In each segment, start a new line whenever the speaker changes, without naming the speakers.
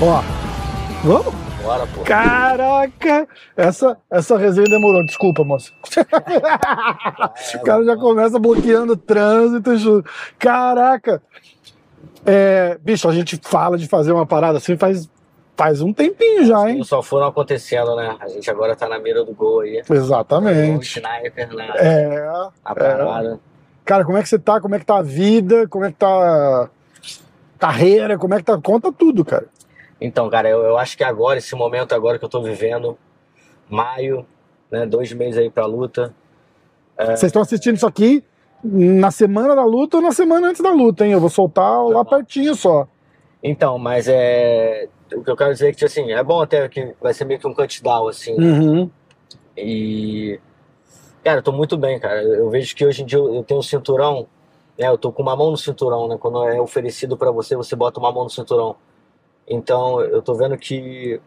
Ó, vamos?
Bora, pô.
Caraca! Essa, essa resenha demorou, desculpa, moça. o cara já começa bloqueando o trânsito. ju- Caraca! É, bicho, a gente fala de fazer uma parada assim faz, faz um tempinho já, hein?
Só foram acontecendo, né? A gente agora tá na mira do gol aí.
Exatamente.
sniper na,
É.
na parada.
Cara, como é que você tá? Como é que tá a vida? Como é que tá a carreira? Como é que tá? Conta tudo, cara.
Então, cara, eu, eu acho que agora, esse momento agora que eu tô vivendo, maio, né? Dois meses aí pra luta.
Vocês estão assistindo isso aqui na semana da luta ou na semana antes da luta, hein? Eu vou soltar lá pertinho só.
Então, mas é. O que eu quero dizer é que, assim, é bom até que vai ser meio que um touchdown, assim.
Uhum.
E. Cara, eu tô muito bem, cara. Eu vejo que hoje em dia eu tenho um cinturão, né? Eu tô com uma mão no cinturão, né? Quando é oferecido pra você, você bota uma mão no cinturão. Então, eu tô vendo que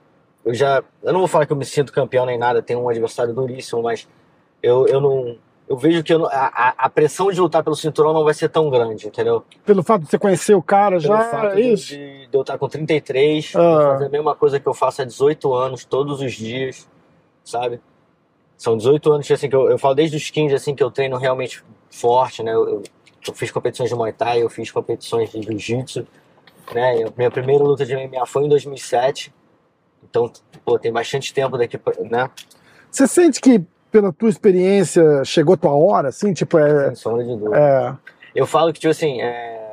eu já. Eu não vou falar que eu me sinto campeão nem nada, tem um adversário duríssimo, mas eu, eu não. Eu vejo que eu a, a- pressão de lutar pelo cinturão não vai ser tão grande, entendeu?
Pelo fato de você conhecer o cara
Pelo
já,
fato
é isso?
de- de eu estar com 33,
Ah.
fazer a mesma coisa que eu faço há 18 anos, todos os dias, sabe? São 18 anos assim, que eu, eu falo desde os 15 assim, que eu treino realmente forte, né? Eu, eu- eu fiz competições de Muay Thai, eu fiz competições de Jiu-Jitsu, né? Eu- minha primeira luta de MMA foi em 2007, então, pô, tem bastante tempo daqui, pra, né?
Você sente que, pela tua experiência, chegou tua hora, assim? Tipo, é.
Sem sombra de dúvida.
é
Eu falo que, tipo assim, é...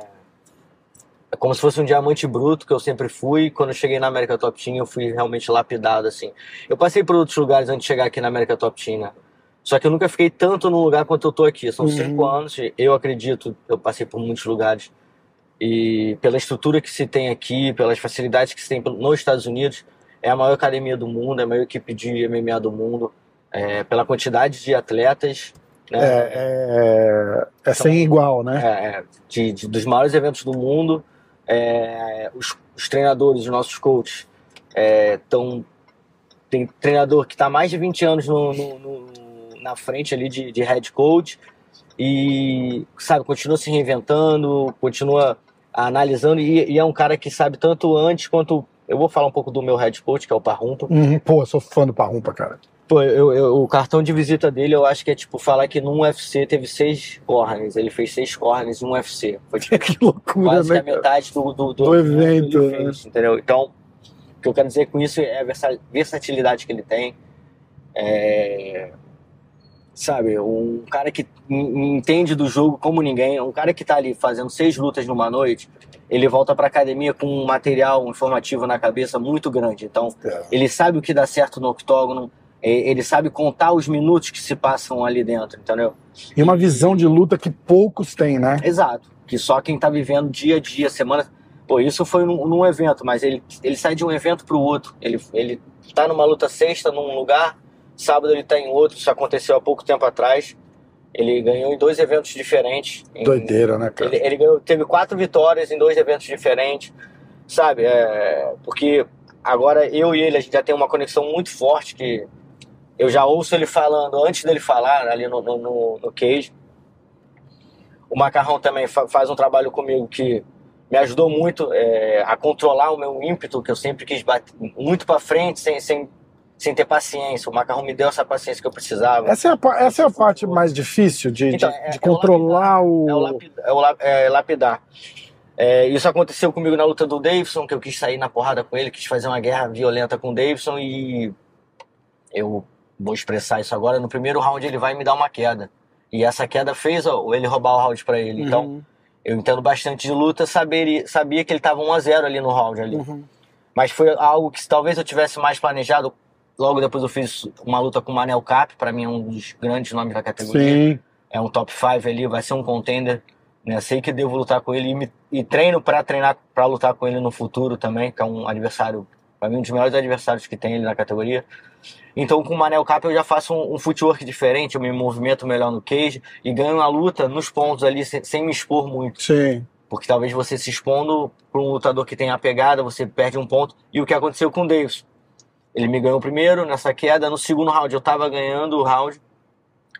é como se fosse um diamante bruto que eu sempre fui. Quando eu cheguei na América Top Team, eu fui realmente lapidado, assim. Eu passei por outros lugares antes de chegar aqui na América Top Team, né? Só que eu nunca fiquei tanto num lugar quanto eu tô aqui. São
Uhum.
cinco anos, eu acredito, eu passei por muitos lugares. E pela estrutura que se tem aqui, pelas facilidades que se tem nos Estados Unidos, é a maior academia do mundo, é a maior equipe de MMA do mundo. É, pela quantidade de atletas, né?
é, é, é sem igual, né?
é, é, de, de- dos maiores eventos do mundo. É, os, os treinadores, os nossos coaches, estão. tem treinador que está mais de 20 anos no, no- no- na frente ali de, de head coach e, sabe, continua se reinventando, continua analisando e, e é um cara que sabe tanto antes quanto. Eu vou falar um pouco do meu head coach, que é o Parrumpa.
Uhum. Pô, eu sou fã do Parrumpa, cara.
Pô, eu, eu- o cartão de visita dele, eu acho que é tipo falar que num UFC teve seis corners. Ele fez seis corners em um UFC. Foi tipo,
que loucura,
quase que
né?
a metade do, do,
Do evento,
que ele
né?
fez, entendeu? Então, o que eu quero dizer com isso é a versa- versatilidade que ele tem. É, sabe, um cara que en- entende do jogo como ninguém, um cara que tá ali fazendo seis lutas numa noite, ele volta pra academia com um material informativo na cabeça muito grande. Então,
É.
ele sabe o que dá certo no octógono, ele sabe contar os minutos que se passam ali dentro, entendeu?
E uma visão de luta que poucos têm, né?
Exato. Que só quem tá vivendo dia a dia, semana. Pô, isso foi num, num evento, mas ele, ele sai de um evento pro outro. Ele, ele tá numa luta sexta num lugar, sábado ele tá em outro. Isso aconteceu há pouco tempo atrás. Ele ganhou em dois eventos diferentes. Em-
Doideira, né, cara?
Ele, ele ganhou, teve quatro vitórias em dois eventos diferentes, sabe? É, porque agora eu e ele, a gente já tem uma conexão muito forte que eu já ouço ele falando, antes dele falar ali no, no, no, cage. O Macarrão também fa- faz um trabalho comigo que me ajudou muito é, a controlar o meu ímpeto, que eu sempre quis bater muito para frente, sem, sem, sem ter paciência. O Macarrão me deu essa paciência que eu precisava.
Essa é a, essa é a parte mais difícil de, de-
Então, é-
de
é
controlar o.
É o, é o la- é lapidar. É, isso aconteceu comigo na luta do Davidson, que eu quis sair na porrada com ele, quis fazer uma guerra violenta com o Davidson e eu vou expressar isso agora. No primeiro round ele vai me dar uma queda. E essa queda fez ó, ele roubar o round pra ele. Então,
Uhum,
eu entendo bastante de luta, saber, sabia que ele tava 1 a 0 ali no round ali.
uhum.
Mas foi algo que talvez eu tivesse mais planejado. Logo depois eu fiz uma luta com o Manel Cap, pra mim é um dos grandes nomes da categoria
Sim.
é um top 5 ali, vai ser um contender. Né? Sei que devo lutar com ele e, me- e treino para treinar para lutar com ele no futuro também, que é um adversário, para mim, um dos melhores adversários que tem ele na categoria. Então, com o Manel Cap, eu já faço um, um footwork diferente, eu me movimento melhor no cage e ganho a luta nos pontos ali, sem, sem me expor muito.
Sim.
Porque talvez você se expondo para um lutador que tem a pegada, você perde um ponto. E o que aconteceu com o Davis? Ele me ganhou primeiro nessa queda, no segundo round eu tava ganhando o round,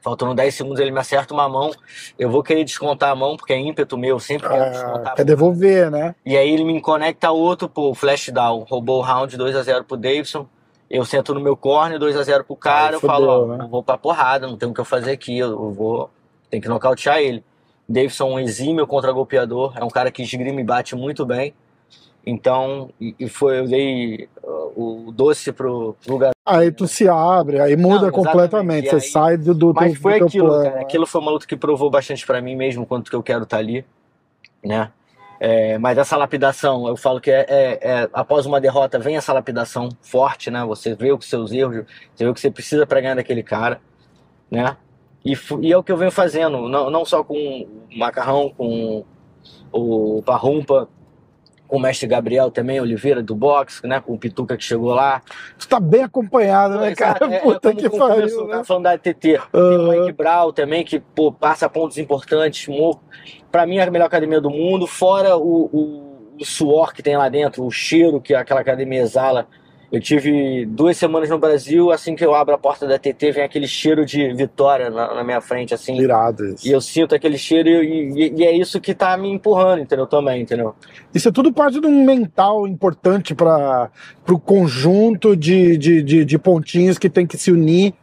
faltando 10 segundos ele me acerta uma mão, eu vou querer descontar a mão, porque é ímpeto meu, eu sempre quero
Ah,
descontar.
quer devolver, né?
E aí ele me conecta outro, pô, flash down, roubou o round 2x0 pro Davidson. Eu sento no meu corner, 2x0 pro cara,
Aí
eu
fudeu,
falo, ó,
né?
eu vou pra porrada, não tem o que eu fazer aqui, eu vou. Tem que nocautear ele. Davidson é um exímio contra-golpeador, é um cara que esgrime e bate muito bem. Então, e, e foi, eu dei uh, o doce pro, pro garoto.
Aí tu se abre, aí muda
Não,
completamente. Você
aí-
sai do, do,
Mas
teu,
foi
do
aquilo,
plano.
cara.
né?
Aquilo foi uma luta que provou bastante pra mim mesmo quanto que eu quero estar ali, né? É, mas essa lapidação, eu falo que é, é- é- após uma derrota vem essa lapidação forte, né? Você vê os seus erros, você vê o que você precisa pra ganhar daquele cara, né? E, e é o que eu venho fazendo, não, não só com o Macarrão, com o Parrumpa, com o mestre Gabriel também, Oliveira do boxe, né? Com o Pituca que chegou lá,
Tu tá bem acompanhado, né,
Exato,
cara?
é- é
Puta
como-
que pariu, né?
falando da TT. Tem o. Mike Brown também, que pô, passa pontos importantes. Pra mim é a melhor academia do mundo, fora o, o- o suor que tem lá dentro, o cheiro que aquela academia exala. Eu tive duas semanas no Brasil, assim que eu abro a porta da TT, vem aquele cheiro de vitória na, na minha frente, assim.
Irado isso.
E eu sinto aquele cheiro e, e- e é isso que tá me empurrando, entendeu? Também, entendeu?
Isso é tudo parte de um mental importante para o conjunto de, de, de, de pontinhos que tem que se unir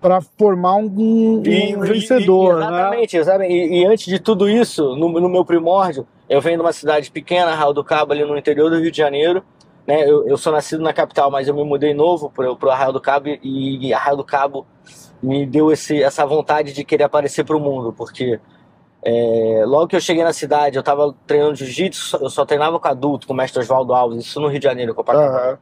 para formar um, um
E-
vencedor,
e-
né?
Exatamente? E, e antes de tudo isso, no, no meu primórdio, eu venho de uma cidade pequena, Raul do Cabo, ali no interior do Rio de Janeiro. Né? Eu, eu sou nascido na capital, mas eu me mudei novo pro, pro Arraial do Cabo e, e Arraial do Cabo me deu esse, essa vontade de querer aparecer pro mundo, porque é, logo que eu cheguei na cidade, eu tava treinando jiu-jitsu, eu só treinava com adulto, com o mestre Oswaldo Alves, isso no Rio de Janeiro, Copacabana.
Aham.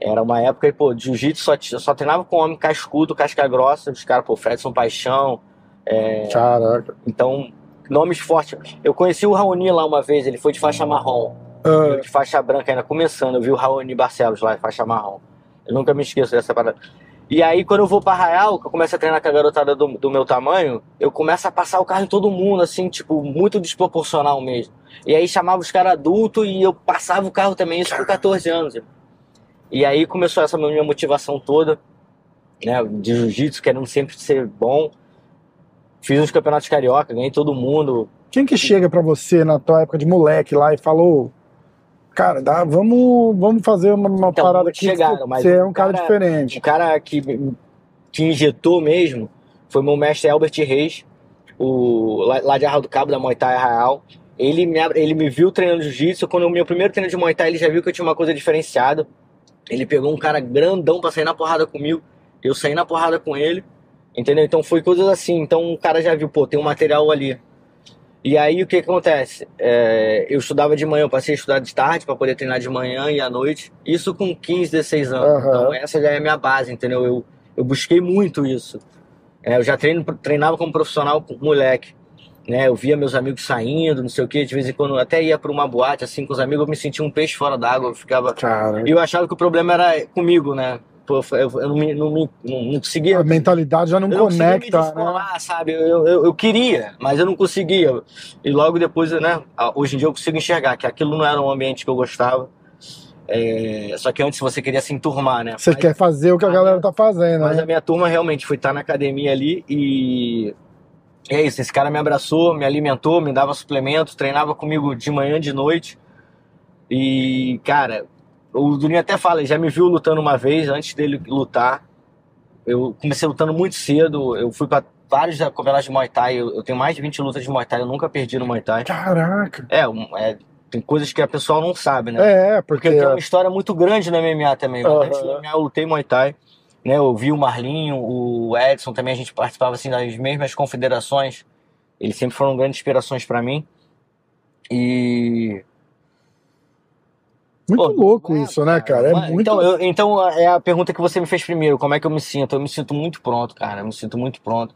Era uma época, pô, jiu-jitsu só, só treinava com homem cascudo, casca grossa, os caras, pô, Fredson Paixão, é,
Caraca.
então, nomes fortes. Eu conheci o Raoni lá uma vez, ele foi de faixa marrom,
Ah,
de faixa branca ainda começando, eu vi o Raoni Barcelos lá faixa marrom. Eu nunca me esqueço dessa parada. E aí, quando eu vou pra Arraial, que eu começo a treinar com a garotada do, do meu tamanho, eu começo a passar o carro em todo mundo, assim, tipo, muito desproporcional mesmo. E aí chamava os caras adultos e eu passava o carro também, isso com 14 anos. E aí começou essa minha motivação toda, né, de jiu-jitsu, querendo sempre ser bom. Fiz os campeonatos carioca, ganhei todo mundo.
quem que chega para você na tua época de moleque lá e falou, cara, dá, vamos, vamos fazer uma, uma
Então,
parada aqui.
chegaram, mas
você é um cara,
cara-
diferente.
O cara que, que injetou mesmo foi meu mestre Albert Reis, o, lá, lá de Arraial do Cabo, da Muay Thai Arraial. Ele me, ele me viu treinando jiu-jitsu. Quando o meu primeiro treino de Muay Thai, ele já viu que eu tinha uma coisa diferenciada. Ele pegou um cara grandão pra sair na porrada comigo. Eu saí na porrada com ele. Entendeu? Então foi coisas assim. Então o cara já viu, pô, tem um material ali. E aí o que acontece? É, eu estudava de manhã, eu passei a estudar de tarde para poder treinar de manhã e à noite. Isso com 15, 16 anos.
Aham.
Então essa já é a minha base, entendeu? Eu, eu busquei muito isso. É, eu já treino, treinava como profissional com moleque. Né, eu via meus amigos saindo, não sei o que, de vez em quando até ia para uma boate assim com os amigos, eu me sentia um peixe fora d'água, eu ficava
Cara,
e eu achava que o problema era comigo, né? Pô, eu, eu não, me, não, me- não, não conseguia
a mentalidade já não
eu não
conecta, né?
descolar, sabe? Eu, eu, eu queria, mas eu não conseguia. E logo depois, né? Hoje em dia eu consigo enxergar que aquilo não era um ambiente que eu gostava. É, só que antes você queria se enturmar, né?
Você
Mas-
quer fazer o que a galera tá fazendo,
Mas
né?
a minha turma realmente foi estar na academia ali e. é isso, esse cara me abraçou, me alimentou, me dava suplementos, treinava comigo de manhã, de noite. E, cara, o Durinho até fala, ele já me viu lutando uma vez antes dele lutar. Eu comecei lutando muito cedo, eu fui pra vários campeonatos de Muay Thai, eu, eu tenho mais de 20 lutas de Muay Thai, eu nunca perdi no Muay Thai.
Caraca.
É, é, tem coisas que a pessoa não sabe, né?
É,
Porque
porque.
tem uma história muito grande no MMA também.
Aham.
Antes do MMA eu lutei Muay Thai. Né? Eu vi o Marlinho, o Edson também, a gente participava assim, das mesmas confederações. Eles sempre foram grandes inspirações pra mim. E.
Muito
Pô,
louco
é,
isso, né, cara? É
Mas,
muito.
Então, eu- então, é a pergunta que você me fez primeiro: como é que eu me sinto? Eu me sinto muito pronto, cara. Eu me sinto muito pronto.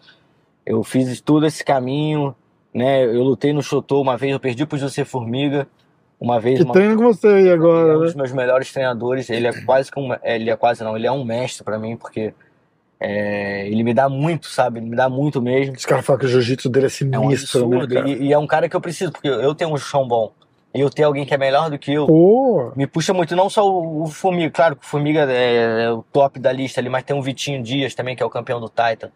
Eu fiz todo esse caminho, né? Eu lutei no Chotô uma vez, eu perdi pro José Formiga. Uma vez,
Que
uma
treino com você aí
ele é
agora,
um
né?
dos meus melhores treinadores. Ele é quase que um, ele é quase não, ele é um mestre pra mim porque é, ele me dá muito, sabe? Ele me dá muito mesmo.
Os caras falam que o jiu-jitsu dele é
É um
sinistro, né,
absurdo
cara?
e, e é um cara que eu preciso porque eu tenho um chão bom e eu tenho alguém que é melhor do que eu.
Pô,
Me puxa muito, não só o, o Formiga, claro que o Formiga é, é o top da lista ali, mas tem o Vitinho Dias também, que é o campeão do Titan.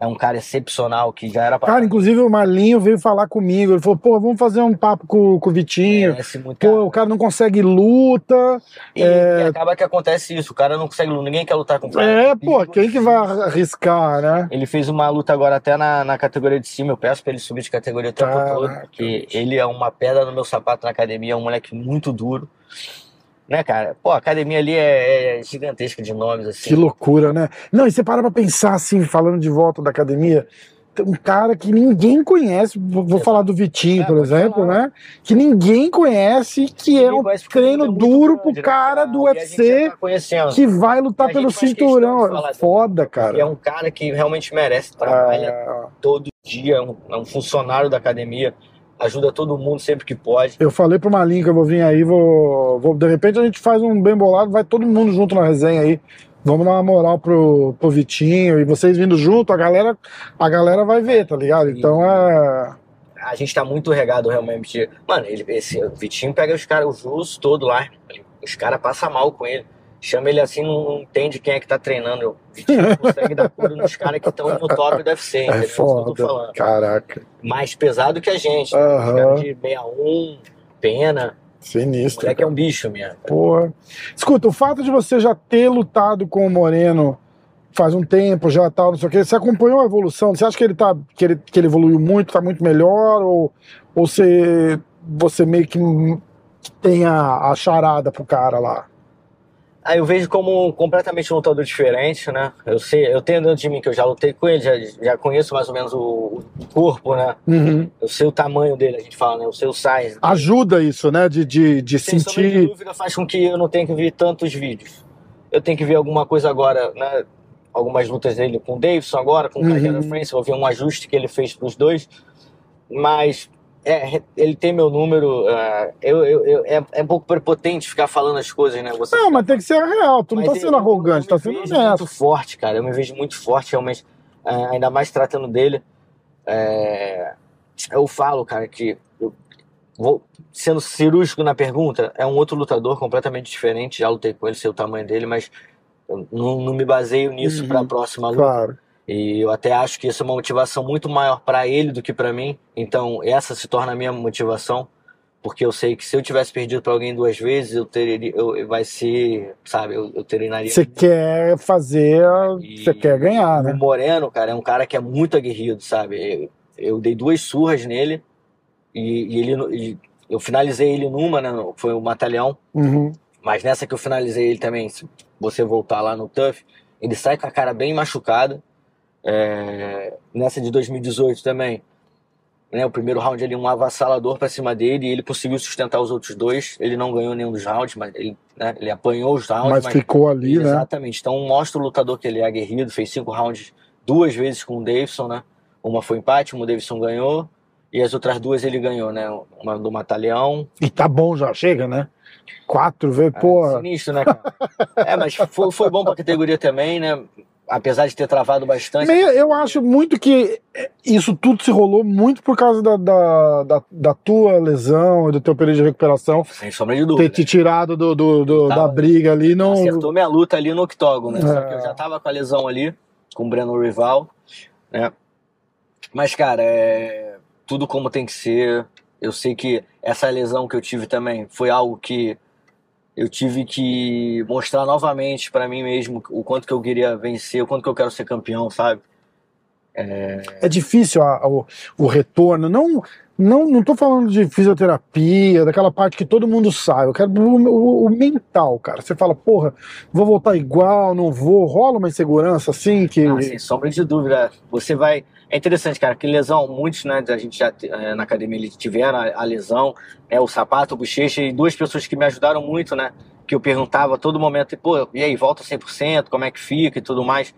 É um cara excepcional que já era pra.
Cara, inclusive o Marlinho veio falar comigo. Ele falou, pô, vamos fazer um papo com, com o Vitinho.
Muito,
Pô,
cara.
o cara não consegue luta.
E,
é-
e acaba que acontece isso, o cara não consegue lutar, ninguém quer lutar com o cara.
É, pô, quem que vai arriscar, né?
Ele fez uma luta agora até na, na categoria de cima. Eu peço pra ele subir de categoria o tempo todo, porque ele é uma pedra no meu sapato na academia, é um moleque muito duro. Né, cara? Pô, a academia ali é, é gigantesca de nomes, assim.
Que loucura, né? Não, e você para pra pensar assim, falando de volta da academia, um cara que ninguém conhece, vou,
Exato.
falar do Vitinho,
É,
por exemplo,
falar.
né? Que ninguém conhece, que é
Ninguém
um
conhece porque
treino
é
duro
grande,
pro
né,
cara do UFC
tá
que vai lutar pelo cinturão.
dele.
Foda,
E é
cara.
um cara que realmente merece, trabalha
Ah,
todo dia, é um, é um funcionário da academia, ajuda todo mundo sempre que pode.
eu falei pro Malinho que eu vou vir aí, vou, vou- De repente a gente faz um bem bolado, vai todo mundo junto na resenha aí. Vamos dar uma moral pro, pro Vitinho e vocês vindo junto, a galera, a galera vai ver, tá ligado? Então é.
A gente tá muito regado realmente. Mano, ele, esse o Vitinho pega os caras, os russos todo lá. Os caras passam mal com ele. Chama ele assim, não, entende quem é que tá treinando. O Vitinho consegue dar cura nos caras que estão no top do UFC, entendeu?
É
Isso que eu tô
foda.
falando.
Caraca.
Mais pesado que a gente. né?
Aham.
caras de 61, pena. O
Sinistro.
moleque é um bicho mesmo.
Porra. Escuta, o fato de você já ter lutado com o Moreno faz um tempo já tal, não sei o que, você acompanhou a evolução? Você acha que ele tá que ele, que ele evoluiu muito, tá muito melhor ou, ou você você meio que, que tem a, a charada pro cara lá?
Aí eu vejo como completamente um lutador diferente, né? Eu sei, eu tenho dentro de mim que eu já lutei com ele, já, já conheço mais ou menos o, o corpo, né?
Uhum.
Eu sei o tamanho dele, a gente fala, né? Eu sei o size.
Ajuda isso, né? De, de, de
Sem
sentir.
dúvida faz com que eu não tenha que ver tantos vídeos. Eu tenho que ver alguma coisa agora, né? Algumas lutas dele com o Davidson agora, com o
Uhum.
Carreira France, vou ver um ajuste que ele fez pros dois. Mas é, ele tem meu número. é, eu, eu, eu- é, é um pouco prepotente ficar falando as coisas, né? Você
Não, mas tem que ser real. Tu não
Mas
tá sendo arrogante,
eu
tá
me
sendo
vejo
honesto.
muito forte, cara. Eu me vejo muito forte, realmente. é, ainda mais tratando dele. É, eu falo, cara, que eu vou sendo cirúrgico na pergunta, é um outro lutador completamente diferente. Já lutei com ele, sei o tamanho dele, mas não, não me baseio nisso
Uhum.
para a próxima luta.
Claro.
E eu até acho que isso é uma motivação muito maior para ele do que para mim. Então, essa se torna a minha motivação, porque eu sei que se eu tivesse perdido para alguém duas vezes, eu teria, eu, vai ser, sabe, eu, eu treinaria.
Você quer fazer, você quer ganhar,
O
né?
Moreno, cara, é um cara que é muito aguerrido, sabe? Eu, eu dei duas surras nele e, e ele, e eu finalizei ele numa, né? Foi o Matalhão.
Uhum.
Mas nessa que eu finalizei ele também, se você voltar lá no Tough, ele sai com a cara bem machucada. É, nessa de 2018 também, né, o primeiro round ali um avassalador pra cima dele e ele conseguiu sustentar os outros dois. Ele não ganhou nenhum dos rounds, mas ele, né, ele apanhou os rounds.
Mas ficou ali, né?
Exatamente. Então mostra o lutador que ele é aguerrido, fez cinco rounds duas vezes com o Davidson, né? Uma foi empate, uma o Davidson ganhou. E as outras duas ele ganhou, né? Uma do Matalhão,
E tá bom já, chega, né? Quatro vezes,
é,
porra.
Sinistro, né, cara? é, mas foi, foi bom pra categoria também, né? Apesar de ter travado bastante.
Meio- Eu acho muito que isso tudo se rolou muito por causa da, da, da, da tua lesão e do teu período de recuperação.
Sem sombra de
Ter
dúvida.
te tirado do, do- do-
Tava-
da briga ali, não.
Acertou minha luta ali no octógono, né? Só que
É.
eu já tava com a lesão ali, com o Breno Rival, né? Mas, cara, é tudo como tem que ser. Eu sei que essa lesão que eu tive também foi algo que eu tive que mostrar novamente pra mim mesmo o quanto que eu queria vencer, o quanto que eu quero ser campeão, sabe?
É difícil a- o, o retorno. Não, não, não tô falando de fisioterapia, daquela parte que todo mundo sabe. Eu quero o, o- o mental, cara. Você fala, porra, vou voltar igual, não vou. Rola uma insegurança assim que.
Ah, sem sombra de dúvida. Você vai. É interessante, cara, que lesão, muitos, né, a gente já eh, na academia eles tiveram a, a lesão, né, o sapato, o bochecha, e duas pessoas que me ajudaram muito, né, que eu perguntava a todo momento, pô, e aí, volta 100%, como é que fica e tudo mais.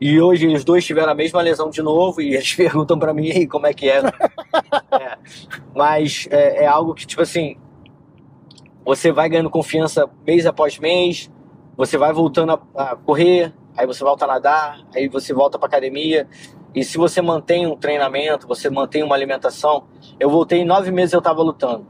E hoje os dois tiveram a mesma lesão de novo e eles perguntam pra mim, e aí, como é que é? É, mas é, é algo que, tipo assim, você vai ganhando confiança mês após mês, você vai voltando a, a correr, aí você volta a nadar, aí você volta pra academia. E se você mantém um treinamento, você mantém uma alimentação. Eu voltei em nove meses eu tava lutando.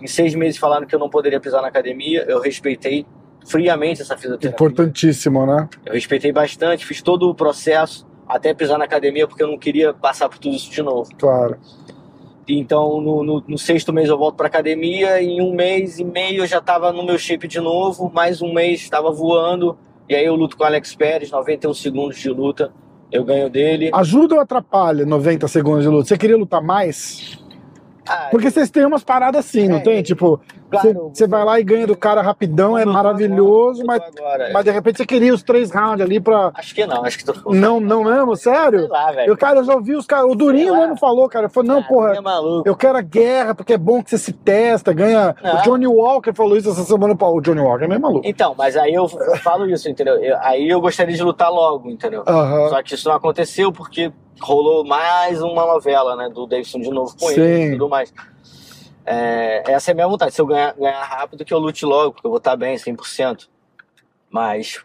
Em seis meses falaram que eu não poderia pisar na academia, eu respeitei friamente essa fisioterapia.
Importantíssimo, né?
Eu respeitei bastante, fiz todo o processo. até pisar na academia, porque eu não queria passar por tudo isso de novo.
Claro.
Então, no, no, no sexto mês eu volto pra academia, e em um mês e meio eu já tava no meu shape de novo, mais um mês estava voando, e aí eu luto com o Alex Pérez, 91 segundos de luta, eu ganho dele.
Ajuda ou atrapalha 90 segundos de luta? Você queria lutar mais?
Ah,
Porque vocês têm umas paradas assim, não
É,
tem? Tipo, você
claro,
você vai lá e ganha do cara rapidão, é
eu
maravilhoso,
agora,
mas,
eu tô agora.
mas de repente você queria os três rounds ali pra.
Acho que não, acho que tô...
Não, não mesmo? Sério?
Sei lá, velho.
Eu, cara, eu já ouvi os caras. O Durinho mesmo falou, cara. Ele falou, não,
Ah,
porra,
é
eu quero a guerra, porque é bom que você se testa, ganha.
Não.
O Johnny Walker falou isso essa semana. pô, O Johnny Walker é meio maluco.
Então, mas aí eu falo isso, entendeu? Eu- aí eu gostaria de lutar logo, entendeu?
Aham.
Só que isso não aconteceu porque rolou mais uma novela, né? Do Davidson de novo com
Sim.
ele e tudo mais. É, essa é a minha vontade. Se eu ganhar, ganhar rápido, que eu lute logo, porque eu vou estar bem, 100%. Mas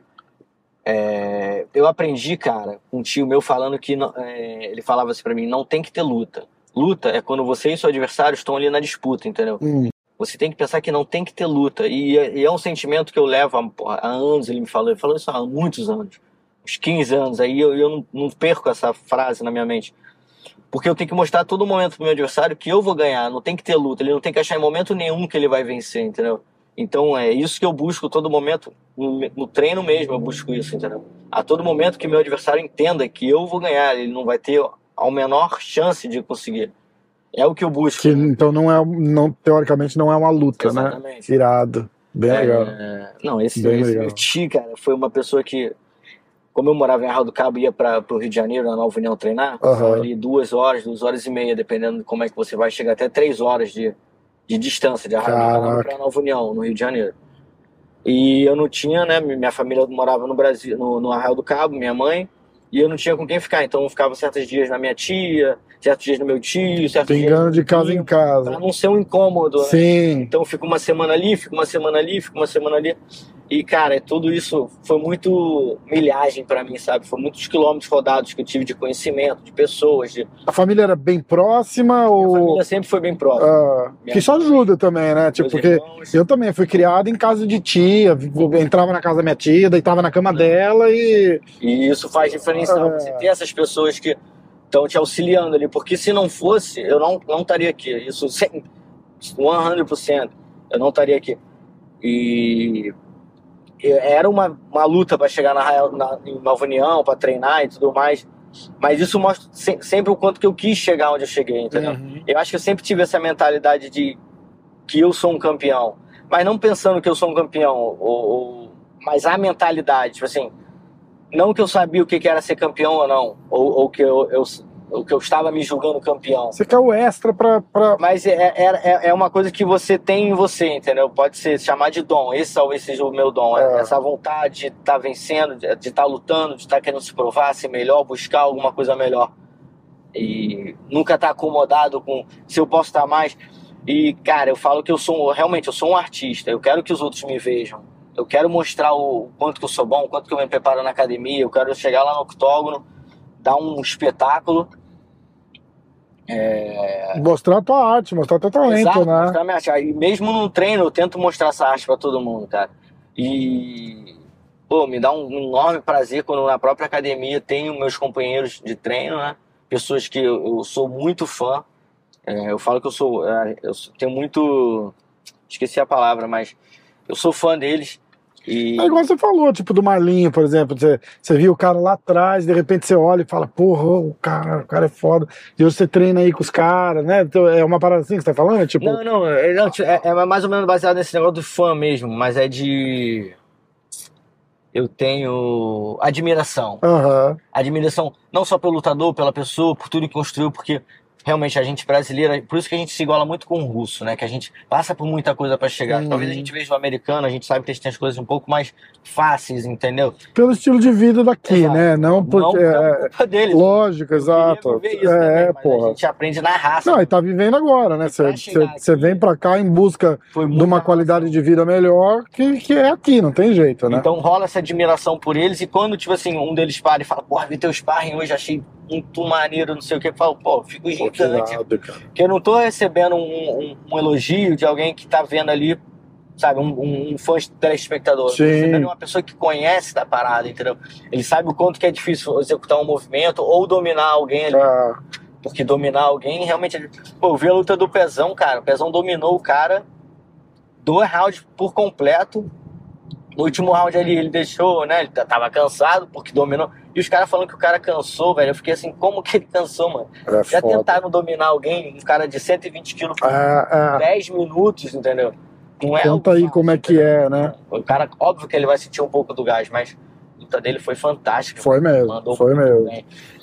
é, eu aprendi, cara, com um tio meu falando que é, ele falava assim pra mim: não tem que ter luta. Luta é quando você e seu adversário estão ali na disputa, entendeu?
Hum.
Você tem que pensar que não tem que ter luta. E, é- e é um sentimento que eu levo há, há anos, ele me falou. Ele falou isso há muitos anos. Uns 15 anos. Aí eu, eu não, não perco essa frase na minha mente. Porque eu tenho que mostrar a todo momento pro meu adversário que eu vou ganhar. Não tem que ter luta. Ele não tem que achar em momento nenhum que ele vai vencer, entendeu? Então é isso que eu busco todo momento. No, no treino mesmo eu busco isso, entendeu? A todo momento que meu adversário entenda que eu vou ganhar. Ele não vai ter a menor chance de conseguir. É o que eu busco.
Que, então não é. Não, teoricamente não é uma luta, né?
Exatamente.
Irado. Bem legal.
É, não, esse,
Bem
esse
legal.
tio, cara, foi uma pessoa que, como eu morava em Arraial do Cabo, ia para o Rio de Janeiro, na Nova União, treinar, são ali duas horas, duas horas e meia, dependendo de como é que você vai, chega até três horas de, de distância de Arraial do Cabo para Nova União, no Rio de Janeiro. E eu não tinha, né, minha família morava no Brasil, no, no Arraial do Cabo, minha mãe, e eu não tinha com quem ficar, então eu ficava certos dias na minha tia, certos dias no meu tio, certos dias
Pingando
no
de casa em
primo,
casa.
Pra não ser um incômodo, né?
Sim.
Então fica uma semana ali, fica uma semana ali, fica uma semana ali. E, cara, tudo isso foi muito milhagem pra mim, sabe? Foi muitos quilômetros rodados que eu tive de conhecimento, de pessoas. De...
A família era bem próxima
Minha
ou.
família sempre foi bem próxima.
Ah, que isso ajuda também, né? Tipo, porque
irmãos.
eu também fui criado em casa de tia, entrava na casa da minha tia, deitava na cama dela e.
E isso faz diferencial.
É.
Você ter essas pessoas que estão te auxiliando ali. Porque se não fosse, eu não, não estaria aqui. Isso 100%, 100%. Eu não estaria aqui. E era uma, uma luta para chegar na, na, em Nova União, para treinar e tudo mais. Mas isso mostra se- sempre o quanto que eu quis chegar onde eu cheguei, entendeu?
Uhum.
Eu acho que eu sempre tive essa mentalidade de que eu sou um campeão. Mas não pensando que eu sou um campeão, ou, ou- mas a mentalidade, tipo assim, não que eu sabia o que que era ser campeão ou não, ou, ou que eu, eu, ou que eu estava me julgando campeão.
Você quer o extra pra. pra...
Mas é, é, é, é uma coisa que você tem em você, entendeu? Pode ser chamar de dom. Esse talvez seja o meu dom.
É.
Essa vontade de estar vencendo, de estar lutando, de estar querendo se provar, ser melhor, buscar alguma coisa melhor. E nunca estar acomodado com se eu posso estar mais. E, cara, eu falo que eu sou realmente eu sou um artista. Eu quero que os outros me vejam. Eu quero mostrar o quanto que eu sou bom, o quanto que eu me preparo na academia. Eu quero chegar lá no octógono, dar um espetáculo.
Mostrar a tua arte, mostrar teu talento,
Exato,
né?
mostrar minha arte. E mesmo no treino, eu tento mostrar essa arte pra todo mundo, cara. E, pô, me dá um enorme prazer quando na própria academia tenho meus companheiros de treino, né? Pessoas que eu, eu sou muito fã. É, eu falo que eu sou. é, eu tenho muito. Esqueci a palavra, mas eu sou fã deles. E,
É igual você falou, tipo do Marlinho, por exemplo. Você, você viu o cara lá atrás, de repente você olha e fala, porra, o cara, o cara é foda. E hoje você treina aí com os caras, né? Então, é uma parada assim que você tá falando? Tipo,
Não, não, é, não, é, é mais ou menos baseado nesse negócio do fã mesmo, mas é de. Eu tenho admiração.
aham.
admiração não só pelo lutador, pela pessoa, por tudo que construiu, porque realmente a gente brasileira, por isso que a gente se iguala muito com o russo, né? Que a gente passa por muita coisa pra chegar.
Uhum.
Talvez a gente veja o americano, a gente sabe que eles têm as coisas um pouco mais fáceis, entendeu?
Pelo estilo de vida daqui,
Exato.
né? Não porque.
não
é,
culpa deles.
lógico, exato.
isso
É,
A
porra.
gente aprende na raça.
Não, e tá vivendo agora, né? Você vem pra cá em busca de uma qualidade de vida melhor que, que é aqui, não tem jeito, né?
Então rola essa admiração por eles e quando, tipo assim, um deles para e fala, porra, vi teu sparring hoje, achei muito maneiro, não sei o que, eu falo, pô, fico
Que irado, cara.
Porque eu não tô recebendo um, um- um elogio de alguém que tá vendo ali sabe, um, um, fã telespectador.
Sim.
Tá uma pessoa que conhece da parada, entendeu? Ele sabe o quanto que é difícil executar um movimento ou dominar alguém ali.
Ah,
Porque dominar alguém realmente. Pô, eu vi a luta do Pezão, cara. O Pezão dominou o cara dois rounds por completo. No último round ali ele deixou, né? Ele tava cansado porque dominou. E os caras falando que o cara cansou, velho. Eu fiquei assim, como que ele cansou, mano?
é
Já
foda.
tentaram dominar alguém, um cara de 120 quilos por
É, é.
10 minutos, entendeu? Não é
Conta
algo
aí como é que
entendeu?
é, né?
O cara, óbvio que ele vai sentir um pouco do gás, mas luta dele foi fantástica.
Foi mesmo,
Mandou
foi mesmo.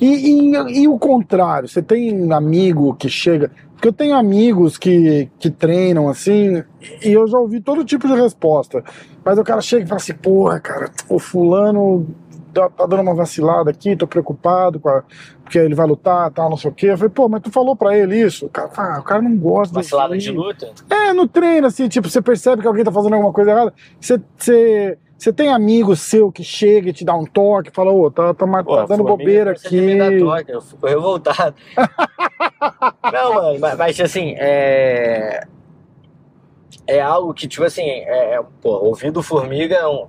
E, e, e o contrário, você tem amigo que chega. Porque eu tenho amigos que, que treinam assim, e eu já ouvi todo tipo de resposta. Mas o cara chega e fala assim: porra, cara, o fulano tá, tá dando uma vacilada aqui, tô preocupado com a- porque ele vai lutar, tal, não sei o quê. Eu falei, pô, mas tu falou pra ele isso? O cara, ah, o cara não gosta
Vacilada de
aí."
luta?
É, no treino, assim, tipo, você percebe que alguém tá fazendo alguma coisa errada. Você, você, você tem amigo seu que chega e te dá um toque, fala, ô, tá, tá, mar-
Pô,
tá dando bobeira
de me
aqui.
toque, Eu fico revoltado. Não, mano, mas, mas, assim, é. É algo que, tipo assim, é, é, pô, ouvir do Formiga é um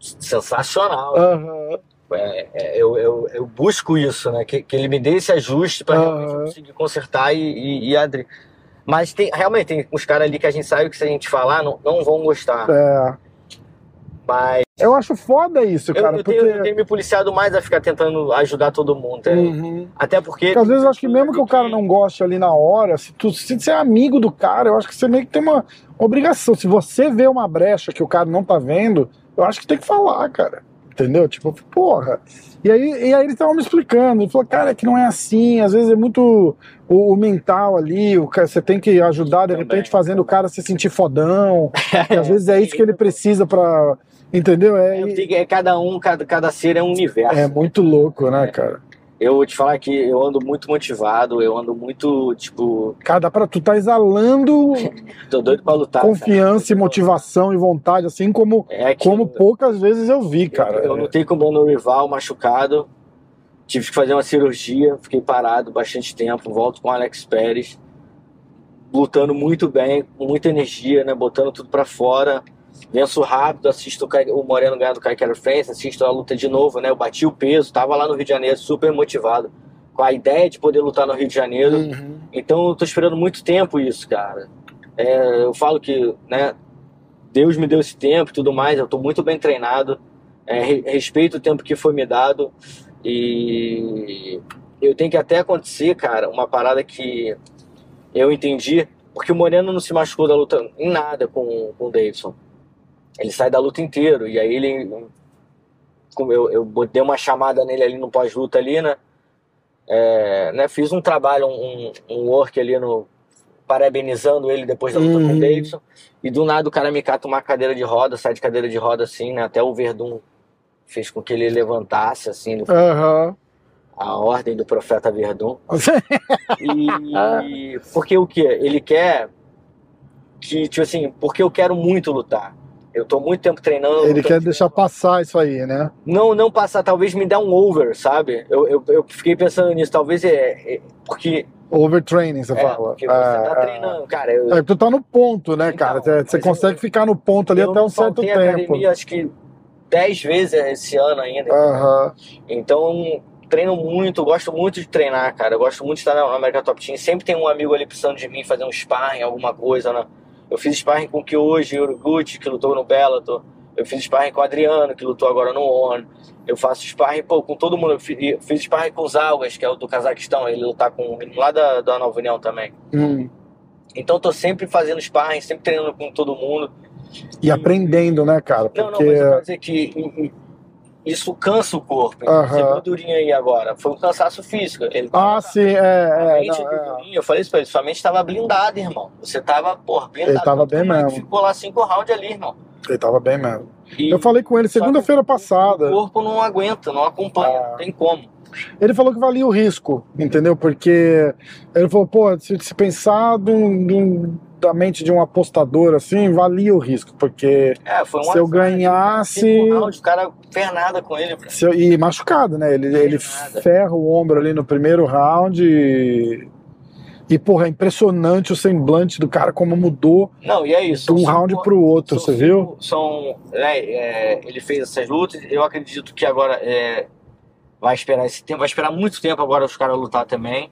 sensacional.
Aham.
É, é, eu, eu, eu busco isso, né? Que, que ele me dê esse ajuste pra realmente
Aham.
conseguir consertar e, e, e adri- Mas tem, realmente tem uns caras ali que a gente sabe que se a gente falar não, não vão gostar.
É.
Mas
Eu acho foda isso,
eu,
cara,
eu
porque.
tenho, eu tenho me policiado mais a ficar tentando ajudar todo mundo. entendeu?
Uhum.
Até porque.
Porque às vezes eu acho que mesmo que o cara não goste ali na hora, se tu se você é amigo do cara, eu acho que você meio que tem uma obrigação. Se você vê uma brecha que o cara não tá vendo, eu acho que tem que falar, cara. Entendeu? Tipo, porra. E aí, e aí eles estavam me explicando. Ele falou, cara, é que não é assim. Às vezes é muito o, o mental ali. O cara, você tem que ajudar, de
Também,
repente, fazendo o cara se sentir fodão. Às vezes é isso que ele precisa pra. Entendeu? É,
É, é cada um, cada, cada ser é um universo.
é muito louco, né, cara?
Eu vou te falar que eu ando muito motivado, eu ando muito, tipo,
Cara, dá pra tu tá exalando
tô doido pra lutar. cara.
confiança e motivação e vontade, assim como,
É
como poucas vezes eu vi, cara.
Eu, eu lutei com o meu rival machucado, tive que fazer uma cirurgia, fiquei parado bastante tempo, volto com o Alex Pérez, lutando muito bem, com muita energia, né, botando tudo pra fora. Venço rápido, assisto o, o Moreno ganhar do Kai Kero France, assisto a luta de novo, né? Eu bati o peso, tava lá no Rio de Janeiro, super motivado, com a ideia de poder lutar no Rio de Janeiro.
Uhum.
Então eu tô esperando muito tempo isso, cara. É, eu falo que, né, Deus me deu esse tempo e tudo mais, eu tô muito bem treinado, é, re- respeito o tempo que foi me dado e eu tenho que até acontecer, cara, uma parada que eu entendi, porque o Moreno não se machucou da luta em nada com, com o Davidson. Ele sai da luta inteiro e aí ele eu, eu dei uma chamada nele ali no pós-luta ali, né? É, né, fiz um trabalho, um, um work ali no. Parabenizando ele depois da luta com
Uhum.
o Davidson. E do nada o cara me cata uma cadeira de roda, sai de cadeira de roda assim, né? Até o Verdun fez com que ele levantasse, assim, no-
Aham.
a ordem do profeta Verdun. E porque o que? Ele quer que, tipo assim, porque eu quero muito lutar. Eu tô muito tempo treinando.
Ele quer deixar passar isso aí, né?
não, não passar, talvez me dá um over, sabe? Eu, eu, eu fiquei pensando nisso, talvez é, é porque,
Overtraining, você
é,
fala.
porque você
É,
tá
é.
treinando, cara. Eu,
É, tu tá no ponto, né,
Então,
cara? Você, consegue
eu-
ficar no ponto ali
eu
até um certo tempo.
academia, acho que 10 vezes esse ano ainda.
Aham.
Então, treino muito, gosto muito de treinar, cara. Eu gosto muito de estar na América Top Team. Sempre tem um amigo ali precisando de mim fazer um sparring, alguma coisa, né? Eu fiz sparring com o Kyoji Uruguchi, que lutou no Bellator. Eu fiz sparring com o Adriano, que lutou agora no ONU. Eu faço sparring pô, com todo mundo. Eu fi- eu fiz sparring com o Zalgas, que é o do Cazaquistão. Ele lutar com lá da, da Nova União também.
Hum.
Então, tô sempre fazendo sparring, sempre treinando com todo mundo.
E aprendendo, né, cara?
Não, não,
Porque.
mas eu quero dizer que isso cansa o corpo.
Aham.
Você viu o Durinho aí agora. Foi um cansaço físico. Ele
Ah, sim, é.
A
é,
mente
não, é.
Durinho, eu falei isso pra ele, sua mente tava blindada, irmão. Você tava, porra, blindado.
Ele tava bem mesmo.
Ficou lá cinco rounds ali, irmão.
Ele tava bem mesmo.
E
Eu falei com ele segunda-feira passada.
O corpo não aguenta, não acompanha,
Ah.
não tem como.
Ele falou que valia o risco, entendeu? Porque ele falou, pô, se, pensar dum- dum- da mente de um apostador assim, valia o risco, porque
É, um
se eu
azar,
ganhasse.
Cinco rounds, o cara fez nada com ele.
se eu- e machucado, né? Ele, ele
nada.
ferra o ombro ali no primeiro round e, E, porra, é impressionante o semblante do cara, como mudou
Não, e é isso.
de um
são
round
cinco-
pro outro, você viu?
cinco- São. né, é, ele fez essas lutas. Eu acredito que agora é, vai esperar esse tempo, vai esperar muito tempo agora os caras lutar também.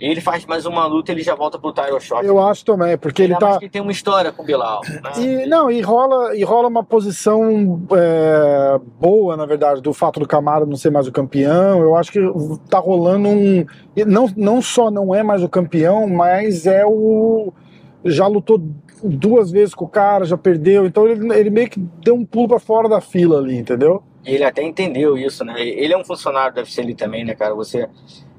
E ele faz mais uma luta ele já volta pro title shot.
Eu acho também, porque ele
mais
tá.
que ele tem uma história com o Bilal. né?
E, não, e rola, e rola uma posição é, boa, na verdade, do fato do Camaro não ser mais o campeão. Eu acho que tá rolando um. Não, não só não é mais o campeão, mas é o. Já lutou duas vezes com o cara, já perdeu. Então ele, ele meio que deu um pulo pra fora da fila ali, entendeu?
E ele até entendeu isso, né? Ele é um funcionário do UFC ali também, né, cara? Você,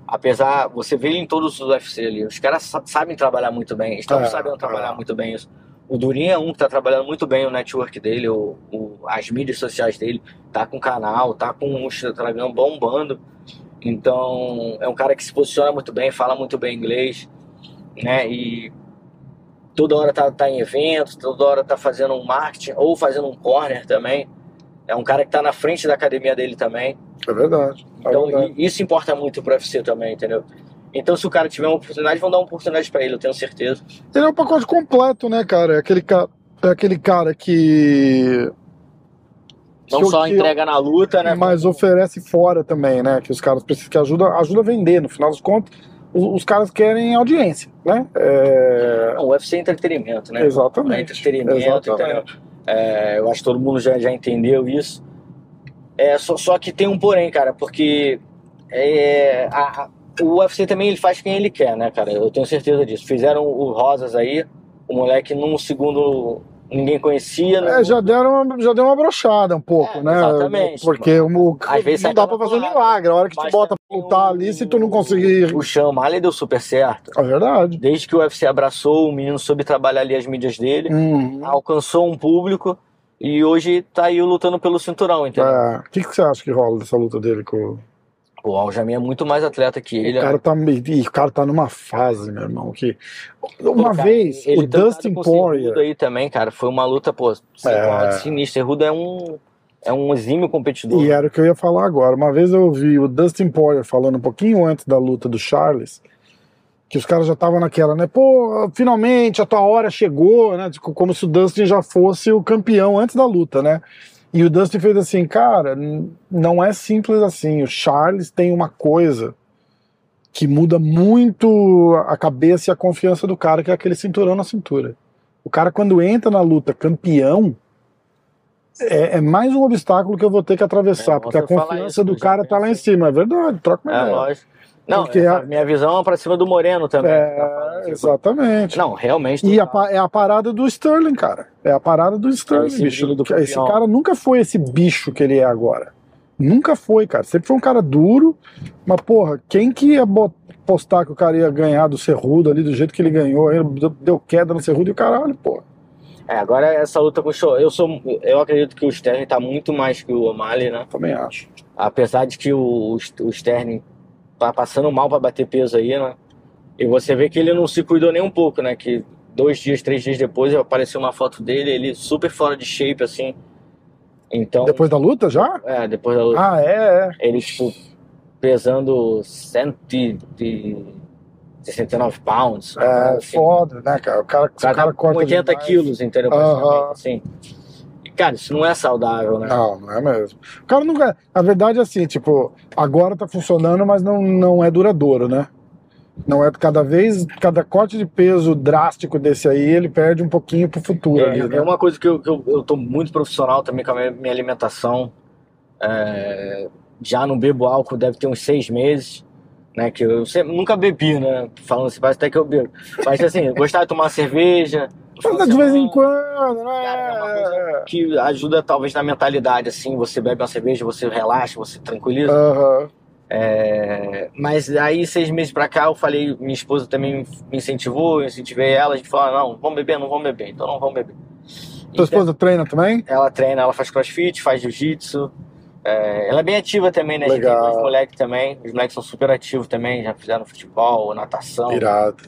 apesar, você vê em todos os UFC ali. Os caras sa- sabem trabalhar muito bem, estão
É,
sabendo trabalhar
é.
muito bem isso. O Durinho é um que tá trabalhando muito bem o network dele, o, o- as mídias sociais dele, tá com canal, tá com um Instagram bombando. Então, é um cara que se posiciona muito bem, fala muito bem inglês, né? E toda hora tá, tá em eventos, toda hora tá fazendo um marketing ou fazendo um corner também. É um cara que tá na frente da academia dele também.
É verdade. é
Então,
verdade.
isso importa muito pro UFC também, entendeu? Então, se o cara tiver uma oportunidade, vão dar uma oportunidade pra ele, eu tenho certeza.
Ele é um pacote completo, né, cara? É aquele, ca... é aquele cara que.
Não só
que-
entrega na luta, né?
Mas oferece fora também, né? Que os caras precisam, que ajuda, ajuda a vender. No final das contas, os, os caras querem audiência, né? É,
o UFC é entretenimento, né? É
Exatamente.
entretenimento,
Exatamente.
entendeu? É, eu acho que todo mundo já, já entendeu isso. É, só, só que tem um porém, cara, porque é, a- a- o UFC também ele faz quem ele quer, né, cara? Eu tenho certeza disso. Fizeram o Rosas aí, o moleque num segundo ninguém conhecia.
É,
no-
já deram uma, já deu uma brochada um pouco,
É,
né?
exatamente.
Porque o,
Às vezes
não dá pra fazer milagre. A hora que te
Mas
bota pra lutar
o-
ali, se tu não conseguir.
O Sean O'Malley deu super certo.
É verdade.
Desde que o UFC abraçou, o menino soube trabalhar ali as mídias dele,
Uhum.
alcançou um público e hoje tá aí lutando pelo cinturão, entendeu?
É. O que, que você acha que rola dessa luta dele com
O Aljamain é muito mais atleta que ele.
o cara? Tá, o cara tá numa fase, meu irmão. Que... Uma
cara,
vez,
ele
o
lutado
Dustin Poirier.
aí também, cara, foi uma luta, pô,
É.
sinistra. Cerrudo é um, é um exímio competidor.
E era o que eu ia falar agora. Uma vez eu ouvi o Dustin Poirier falando um pouquinho antes da luta do Charles, que os caras já estavam naquela, né? Pô, finalmente a tua hora chegou, né? Tipo, Como se o Dustin já fosse o campeão antes da luta, né? E o Dustin fez assim, cara, não é simples assim. O Charles tem uma coisa que muda muito a cabeça e a confiança do cara, que é aquele cinturão na cintura. O cara, quando entra na luta campeão, é, é mais um obstáculo que eu vou ter que atravessar,
É,
porque a confiança
isso,
do cara tá lá em cima. É verdade, troca uma
É,
ideia.
lógico. Não,
Porque
essa
a-
minha visão é pra cima do Moreno também. tá
É,
falando, tipo,
exatamente.
Não, realmente.
E a, é a parada do Sterling, cara. É a parada do Sterling,
Esse
bicho.
do
esse
campeão.
cara nunca foi esse bicho que ele é agora. Nunca foi, cara. Sempre foi um cara duro. Mas, porra, quem que ia postar que o cara ia ganhar do Cerrudo ali, do jeito que ele ganhou? Ele deu- deu queda no Cerrudo e o caralho, porra.
É, agora essa luta com o show. Eu sou. Eu acredito que o Sterling tá muito mais que o O'Malley, né?
Também acho.
Apesar de que o, o Sterling tá passando mal pra bater peso aí, né? E você vê que ele não se cuidou nem um pouco, né? Que dois dias, três dias depois apareceu uma foto dele, ele super fora de shape, assim. Então.
Depois da luta já?
É, depois da luta.
Ah, é, é.
Ele, tipo, pesando 169 pounds.
É
assim.
foda, né, cara? O cara,
O cara,
cara
com
corta
80
demais.
quilos, entendeu?
Aham.
Praticamente, assim. Cara, isso não é saudável, né?
Não, não é mesmo. O cara nunca. A verdade é assim, tipo, agora tá funcionando, mas não, não é duradouro, né? Não é cada vez, cada corte de peso drástico desse aí, ele perde um pouquinho pro futuro ali,
É,
né?
é uma coisa que eu, eu, eu tô muito profissional também com a minha, minha alimentação. É, já não bebo álcool, deve ter uns seis meses. Né, que eu sempre- nunca bebi, né? Falando assim, parece até que eu bebo. Mas assim, eu gostava de tomar cerveja.
Mas de vez em quando, né?
Cara, é uma coisa que ajuda talvez na mentalidade, assim, você bebe uma cerveja, você relaxa, você tranquiliza.
Aham.
É, mas aí, seis meses pra cá, eu falei, minha esposa também me incentivou, eu incentivei ela, a gente falou, "Ah, não, vamos beber, não vamos beber, então não vamos beber.
Tua
Então,
esposa treina também?
ela treina, ela faz crossfit, faz jiu-jitsu, é, ela é bem ativa também, né? A gente
Legal.
dois moleques também, os moleques são super ativos também, já fizeram futebol, natação,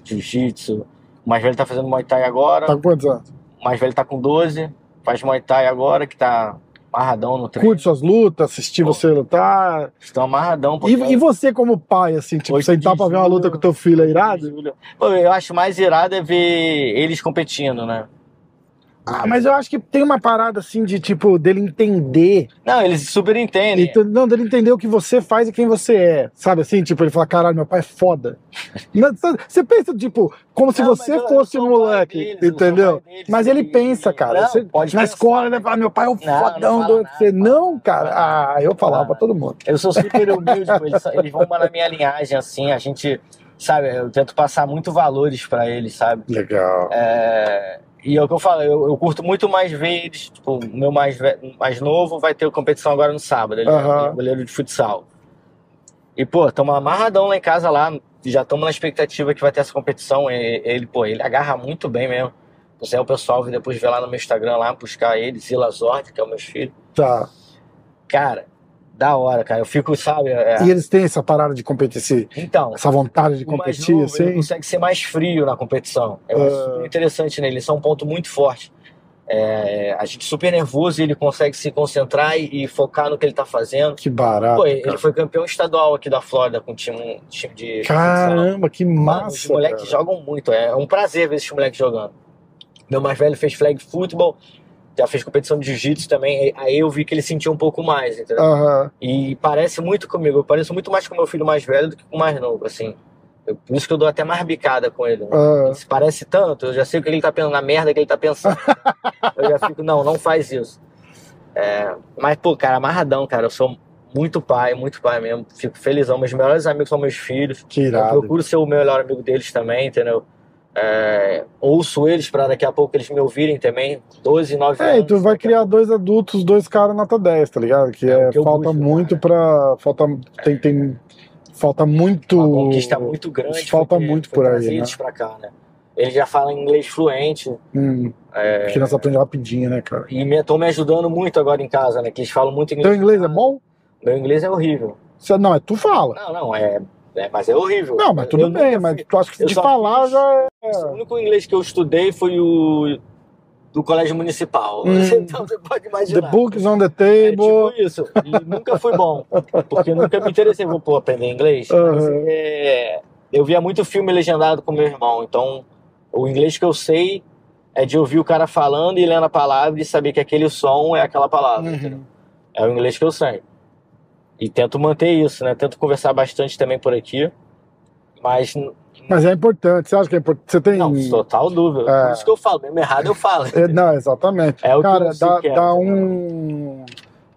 jiu-jitsu. O mais velho tá fazendo Muay Thai agora,
Tá com quantos anos?
o mais velho tá com 12, faz Muay Thai agora, que tá amarradão no treino.
Curte suas lutas, assistir
Pô.
você lutar.
Estão amarradão.
E, e você como pai, assim, tipo,
Oito
sentar pra ver uma luta com teu filho é irado?
Pô, eu acho mais irado é ver eles competindo, né?
Ah, mas eu acho que tem uma parada assim de tipo dele entender,
Não, eles super entendem.
então, não, dele entender o que você faz e quem você é, sabe assim? Tipo, ele fala, caralho, meu pai é foda. Não, você pensa, tipo, como se
Não,
você fosse um moleque,
deles,
entendeu?
deles,
Mas ele
e-
pensa, cara.
Não,
Você-
pode
na
pensar.
escola ele fala, meu pai é
Não, não
fodão
fala
do
nada, fala
Não, cara. Ah, eu falava pra todo mundo.
Eu sou super humilde, pô, eles, eles vão na minha linhagem, assim, a gente, sabe, eu tento passar muito valores pra eles, sabe?
Legal.
É, e é o que eu falo, eu, eu curto muito mais ver eles, tipo, o meu mais, mais novo vai ter competição agora no sábado, ele
Aham.
é goleiro de futsal. E, pô, estamos amarradão lá em casa lá, já estamos na expectativa que vai ter essa competição, e- ele, pô, ele agarra muito bem mesmo. Se é o pessoal vir depois ver lá no meu Instagram lá, buscar ele, Zila Zord, que é o meu filho.
Tá.
Cara, da hora, cara, eu fico, sabe, é-
E eles têm essa parada de competir,
então,
essa vontade de competir,
novo, ele
assim.
consegue ser mais frio na competição.
Ah.
super interessante nele. Isso é um ponto muito forte. É, a gente super nervoso e ele consegue se concentrar e, e focar no que ele tá fazendo.
Que barato.
Pô, ele
cara.
foi campeão estadual aqui da Flórida com time, time de.
Caramba, que
Mano, os
massa.
moleques
cara.
jogam muito. É um prazer ver esses moleques jogando. Meu mais velho fez flag football, já fez competição de jiu-jitsu também. Aí eu vi que ele sentiu um pouco mais, entendeu?
Aham.
E parece muito comigo. Eu pareço muito mais com meu filho mais velho do que com o mais novo, assim. Eu- por isso que eu dou até mais bicada com ele. Né? Ele se parece tanto, eu já sei o que ele tá pensando, na merda que ele tá pensando. eu já fico, não, não faz isso. É, mas, pô, cara, amarradão, cara. Eu sou muito pai, muito pai mesmo. Fico felizão. Meus melhores amigos são meus filhos.
que
Eu
irado.
procuro ser o melhor amigo deles também, entendeu? É, ouço eles pra daqui a pouco eles me ouvirem também. 12, 9 anos.
É, tu vai criar dois adultos, dois caras nota 10, tá ligado? Que
É
é,
que
falta
busco,
muito
cara.
pra. Falta, tem, tem, falta muito.
Uma conquista muito grande.
Falta muito por aí, né?
eles pra cá, né? Ele já fala inglês fluente.
Hum,
É,
que nós aprendemos rapidinho, né, cara?
e estão me ajudando muito agora em casa, né? Que eles falam muito
Teu
inglês.
inglês é bom?
Meu inglês é horrível.
Você- não, é tu fala.
Não, não, é. É, mas é horrível.
Não, mas
Eu
tudo
nunca
bem,
fui-
mas tu acha que
eu
de falar
fiz-
já é.
O único inglês que eu estudei foi o do colégio municipal.
Hum.
Então você pode
The
imaginar.
book is on the
É
table.
tipo isso. E nunca foi bom. Porque nunca me interessei. Vou pô, aprender inglês. Mas,
Aham.
é, eu via muito filme legendado com meu irmão. Então, o inglês que eu sei é de ouvir o cara falando e lendo a palavra e saber que aquele som é aquela palavra.
Uhum.
É o inglês que eu sei. E tento manter isso, né? Tento conversar bastante também por aqui. Mas,
Mas é importante. Você acha que é importante? Você tem.
não, total dúvida.
É.
Por isso que eu falo. Mesmo errado eu falo.
É, não, exatamente.
É o que
Cara,
você
dá,
quer,
dá
entendeu?
um.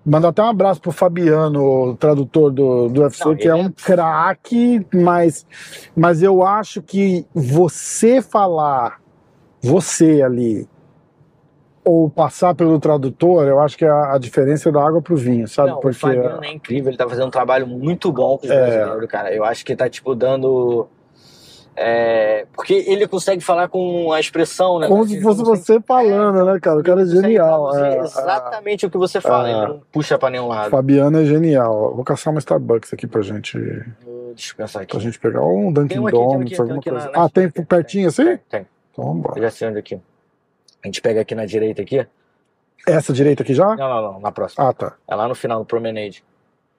Mandar até um abraço pro Fabiano, o tradutor do, do UFC,
Não,
que é um
é-
craque, mas, mas eu acho que você falar, você ali, ou passar pelo tradutor, eu acho que é a, a diferença é da água pro vinho, sabe?
Não, o
Porque
Fabiano é incrível, ele tá fazendo um trabalho muito bom com os
É.
brasileiros, cara. Eu acho que tá, tipo, dando. é, porque ele consegue falar com a expressão, né?
como se fosse
consegue-
você falando, né, cara? O cara é genial. é, é.
exatamente o que você fala,
É.
ele não puxa pra nenhum lado.
Fabiano é genial. Vou caçar uma Starbucks aqui pra gente,
Deixa eu pensar aqui.
pra gente pegar um Dunkin'
Tem tem
Donuts,
tem um
alguma
aqui
coisa.
na- na
ah, tem pertinho assim?
Tem, tem.
Então vambora.
Eu já sei onde aqui. A gente pega aqui na direita aqui.
Essa direita aqui já?
Não, não, não, na próxima.
Ah, tá.
É lá no final do Promenade.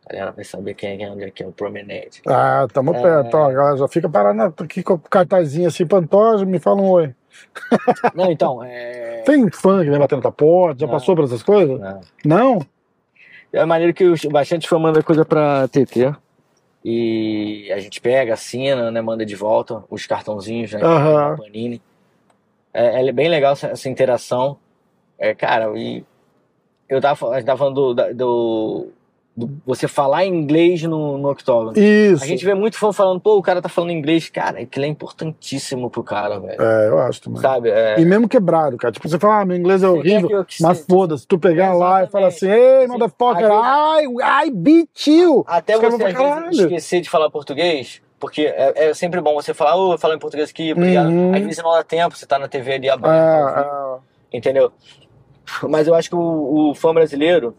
A galera vai saber quem é onde é que é o Promenade.
Ah, tamo
É.
perto, ó. Galera já fica parando aqui com o cartazinho assim, Pantoja, me fala um oi.
Não, então, é.
Tem fã que vem batendo na porta, já
Não.
passou por essas coisas?
Não.
Não?
É maneiro que os- bastante fã manda coisa pra TT. E a gente pega, assina, né? Manda de volta os cartãozinhos, né?
Aham.
da Panini. É, é bem legal essa, essa interação. É, cara, e eu tava, fal- a gente tava falando do, do, do você falar inglês no, no octógono.
Isso.
A gente vê muito fã falando, pô, o cara tá falando inglês. Cara, aquilo é importantíssimo pro cara, velho.
É, eu acho também.
Sabe? É,
E mesmo quebrado, cara. Tipo, você fala, ah, meu inglês é horrível.
que eu-
Mas foda-se, tu pegar lá e falar assim, ei, motherfucker,
Às
I, I beat you.
Até você esquecer de falar português, porque é, é sempre bom você falar, ô, eu falo em português aqui, obrigado.
Uhum.
Às vezes não dá tempo, você tá na TV ali aberta,
Ah,
entendeu? Mas eu acho que o, o fã brasileiro,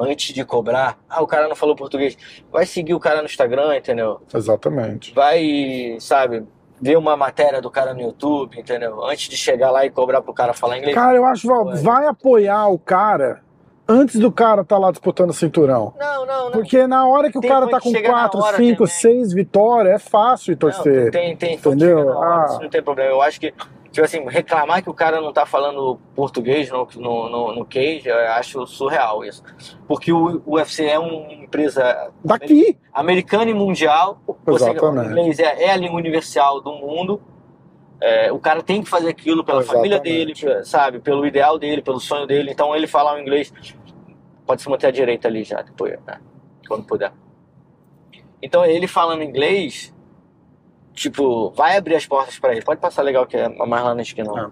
antes de cobrar, ah, o cara não falou português, vai seguir o cara no Instagram, entendeu?
ah, exatamente.
Vai, sabe, ver uma matéria do cara no YouTube, entendeu? Antes de chegar lá e cobrar pro cara falar inglês.
Cara, eu acho,
Vai.
vai apoiar o cara antes do cara tá lá disputando o cinturão.
Não, não, não.
Porque na hora que o cara tá com
chega na
4,
hora
5,
também.
6 vitórias, é fácil
Não,
torcer.
tem, tem,
Entendeu?
hora,
Ah.
isso não tem problema. Eu acho que, tipo assim, reclamar que o cara não tá falando português no, no, no, no cage, eu acho surreal isso. Porque o, o UFC é uma empresa
Daqui.
americana e mundial. Você,
Exatamente.
o inglês é, é a língua universal do mundo. É, o cara tem que fazer aquilo pela família dele,
Exatamente.
sabe? Pelo ideal dele, pelo sonho dele. Então ele falar o inglês pode se manter à direita ali já, depois, né? quando puder. Então ele falando inglês, tipo, vai abrir as portas pra ele. Pode passar legal que é mais lá na esquina. lá.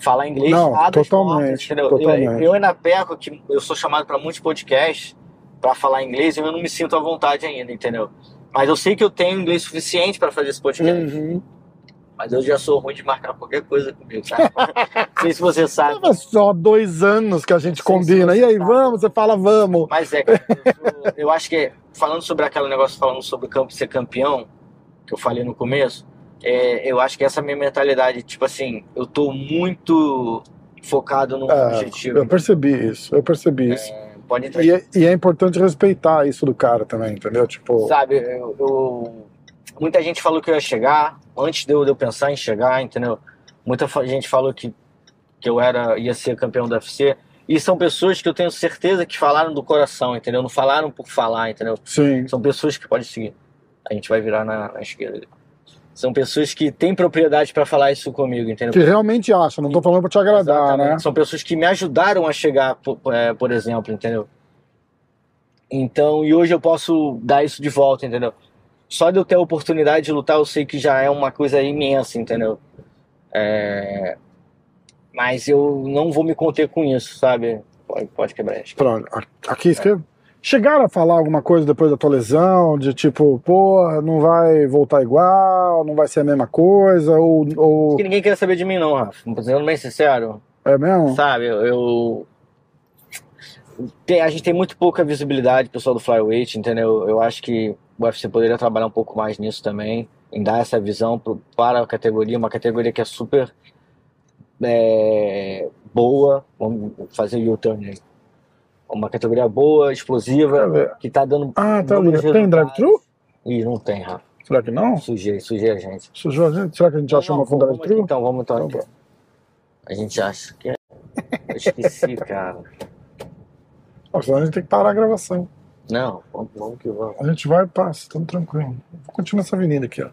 Falar inglês
Não,
abre
totalmente,
portas,
totalmente.
Eu, eu ainda peco que eu sou chamado pra muitos podcasts pra falar inglês e eu não me sinto à vontade ainda, entendeu? Mas eu sei que eu tenho inglês suficiente pra fazer esse podcast.
Uhum.
Mas eu já sou ruim de marcar qualquer coisa comigo, sabe? não sei se você sabe.
É só dois anos que a gente combina. E aí,
tá.
vamos? Você fala, vamos.
Mas é, cara, eu, sou- eu acho que falando sobre aquele negócio, falando sobre o campo ser campeão, que eu falei no começo, é, eu acho que essa minha mentalidade, tipo assim, eu tô muito focado no
É,
objetivo.
eu percebi isso, eu percebi isso.
Pode entrar.
E é, e é importante respeitar isso do cara também, entendeu? Tipo,
Sabe, eu, eu- muita gente falou que eu ia chegar, antes de eu, de eu pensar em chegar, entendeu? Muita gente falou que, que eu era, ia ser campeão do UFC. E são pessoas que eu tenho certeza que falaram do coração, entendeu? Não falaram por falar, entendeu?
sim.
São pessoas que podem seguir. A gente vai virar na, na esquerda. São pessoas que têm propriedade para falar isso comigo, entendeu?
Que realmente acha, não tô falando pra te agradar,
Exatamente.
né?
São pessoas que me ajudaram a chegar, por, é, por exemplo, entendeu? Então, e hoje eu posso dar isso de volta, entendeu? Só de eu ter a oportunidade de lutar, eu sei que já é uma coisa imensa, entendeu? É, Mas eu não vou me conter com isso, sabe? Pode, pode quebrar isso.
Pronto, aqui escreve. Chegaram a falar alguma coisa depois da tua lesão, de tipo, pô, não vai voltar igual, não vai ser a mesma coisa, ou, ou
Porque ninguém quer saber de mim, não, Rafa. Sendo bem sincero,
é mesmo?
Sabe, eu. eu- tem- a gente tem muito pouca visibilidade, pessoal do Flyweight, entendeu? Eu acho que o UFC poderia trabalhar um pouco mais nisso também, em dar essa visão pro- para a categoria, uma categoria que é super é, boa. Vamos fazer o U-turn aí. Uma categoria boa, explosiva, que tá dando.
Ah, tá ali. Tem drive-thru?
Ih, não tem, Rafa.
Será que não?
Sujei, sujei a gente.
Sujou a gente? Será que a gente acha
Não,
uma com drive-thru?
então, vamos então.
Então
aqui. A gente acha que é. Eu esqueci, cara.
Senão a gente tem que parar a gravação.
Não, vamos, vamos que vamos.
A gente vai e passa, estamos tranquilo. Vou continuar essa avenida aqui, ó.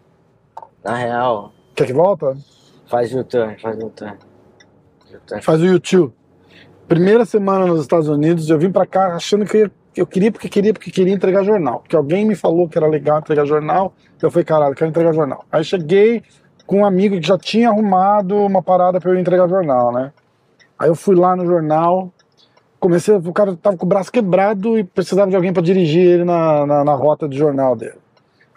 Na real,
Quer que volta?
faz o turn, faz o turn. U-turn.
Faz o YouTube. Primeira semana nos Estados Unidos, eu vim pra cá achando que eu, eu queria porque queria porque queria entregar jornal. Porque alguém me falou que era legal entregar jornal. Eu falei, caralho, quero entregar jornal. Aí cheguei com um amigo que já tinha arrumado uma parada pra eu entregar jornal, né? Aí eu fui lá no jornal, comecei, o cara tava com o braço quebrado e precisava de alguém pra dirigir ele na, na, na rota do jornal dele.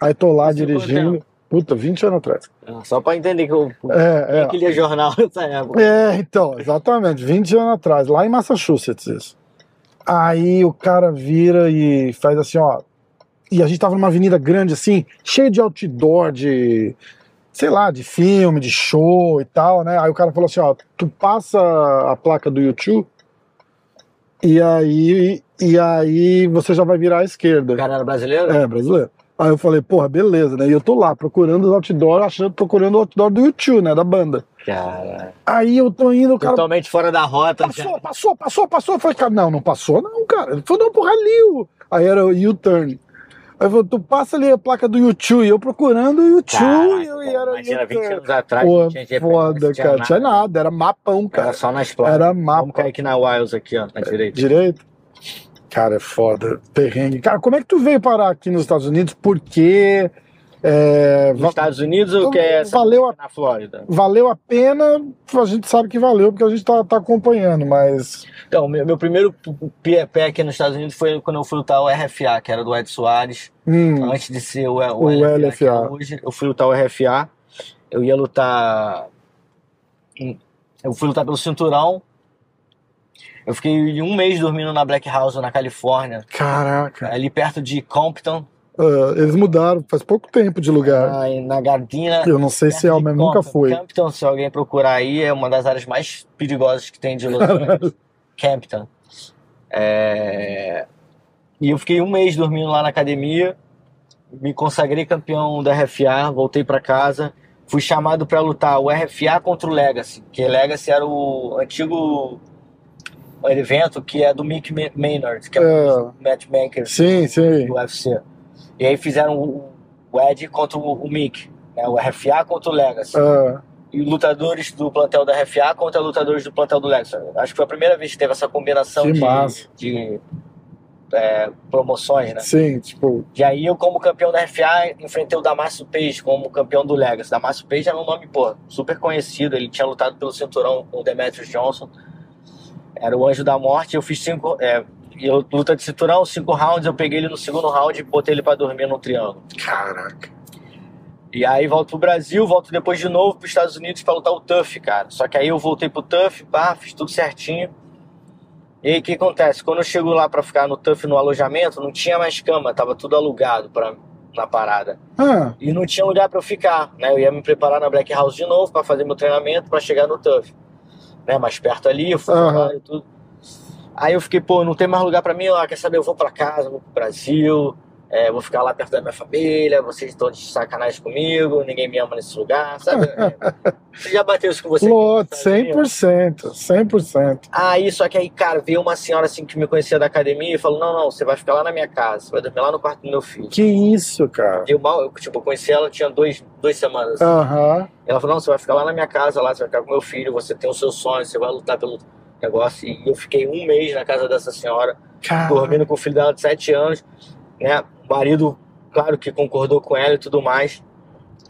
Aí tô lá
Isso
dirigindo. Puta, 20 anos atrás.
Só pra entender que eu
É, é.
que lia jornal nessa época.
É, então, exatamente, 20 anos atrás, lá em Massachusetts isso. Aí o cara vira e faz assim, ó. E a gente tava numa avenida grande assim, cheio de outdoor, de sei lá, de filme, de show e tal, né? Aí o cara falou assim, ó, tu passa a placa do YouTube e aí e aí você já vai virar à esquerda.
O cara era brasileiro?
É, brasileiro. Aí eu falei, porra, beleza, né? E eu tô lá procurando os outdoor, achando, procurando o outdoor do YouTube, né? Da banda.
Cara,
Aí eu tô indo, cara
totalmente fora da rota.
Passou, passou, passou, passou. Eu falei, cara, não, não passou, não, cara. Ele falou, não, porra, ali. o- Aí era o U-turn. Aí falei, tu passa ali a placa do YouTube. E eu procurando o YouTube eu e era
imagina, 20
U-turn.
anos atrás,
Pô,
não tinha GPS,
foda,
tinha
cara.
nada.
Tinha nada, era mapão,
Era
cara.
só nas placas.
Era
Vamos
mapa.
cair aqui na Wiles aqui, ó, na direita.
Direito? Cara, é foda. Perrengue. Cara, como é que tu veio parar aqui nos Estados Unidos? Por quê? É,
Nos Estados Unidos ou que é
Valeu a
na Flórida?
Valeu a pena, a gente sabe que valeu, porque a gente tá, tá acompanhando, mas.
Então, meu, meu primeiro pé, aqui nos Estados Unidos foi quando eu fui lutar o RFA, que era do Ed Soares.
Hum,
Antes de ser o,
O
o, LFA, que é
LFA.
hoje, eu fui lutar o RFA. Eu ia lutar. Eu fui lutar pelo cinturão. Eu fiquei um mês dormindo na Black House, na Califórnia,
caraca.
ali perto de Compton,
Ah, eles mudaram faz pouco tempo de lugar.
na, na Gardina.
Eu não sei se é mesmo, nunca fui.
Compton, se alguém procurar aí, é uma das áreas mais perigosas que tem de Los Angeles. Campton. É, E eu fiquei um mês dormindo lá na academia, me consagrei campeão da RFA, voltei para casa, fui chamado para lutar o RFA contra o Legacy, que o Legacy era o antigo evento que é do Mick Ma- Maynard, que é,
É.
o matchmaker
Sim, sim.
do UFC. E aí fizeram o, o Ed contra o, o Mick, né? o RFA contra o Legacy.
Ah,
E lutadores do plantel da RFA contra lutadores do plantel do Legacy. Acho que foi a primeira vez que teve essa combinação
Que
de,
massa.
de é, promoções, né?
sim, tipo,
E aí eu, como campeão da RFA, enfrentei o Damasio Page como campeão do Legacy. Damasio Page era um nome, pô, super conhecido. Ele tinha lutado pelo cinturão com o Demetrius Johnson. Era o Anjo da Morte. Eu fiz cinco... É, eu, luta de cinturão, cinco rounds. Eu peguei ele no segundo round e botei ele pra dormir num triângulo.
caraca.
E aí volto pro Brasil, volto depois de novo pros Estados Unidos pra lutar o TUF, cara. Só que aí eu voltei pro TUF, pá, fiz tudo certinho. E aí o que acontece? Quando eu chego lá pra ficar no TUF no alojamento, não tinha mais cama, tava tudo alugado pra, na parada.
Ah,
E não tinha lugar pra eu ficar, né? Eu ia me preparar na Black House de novo pra fazer meu treinamento pra chegar no TUF. Né? Mais perto ali, eu fui
Aham.
e tudo. Aí eu fiquei, pô, não tem mais lugar pra mim, ó, quer saber? Eu vou pra casa, vou pro Brasil, é, vou ficar lá perto da minha família, vocês estão de sacanagem comigo, ninguém me ama nesse lugar, sabe? Você já bateu isso com você? Unidos?
100%, 100%.
Aí, só que aí, cara, veio uma senhora assim que me conhecia da academia e falou: Não, não, você vai ficar lá na minha casa, você vai dormir lá no quarto do meu filho.
Que isso, cara.
Deu mal, eu, tipo, eu conheci ela tinha dois, duas semanas.
Aham.
Ela falou: Não, você vai ficar lá na minha casa, lá, você vai ficar com meu filho, você tem os seus sonhos, você vai lutar pelo negócio. E eu fiquei um mês na casa dessa senhora,
Cara,
dormindo com o filho dela de sete anos, né? O marido, claro que concordou com ela e tudo mais.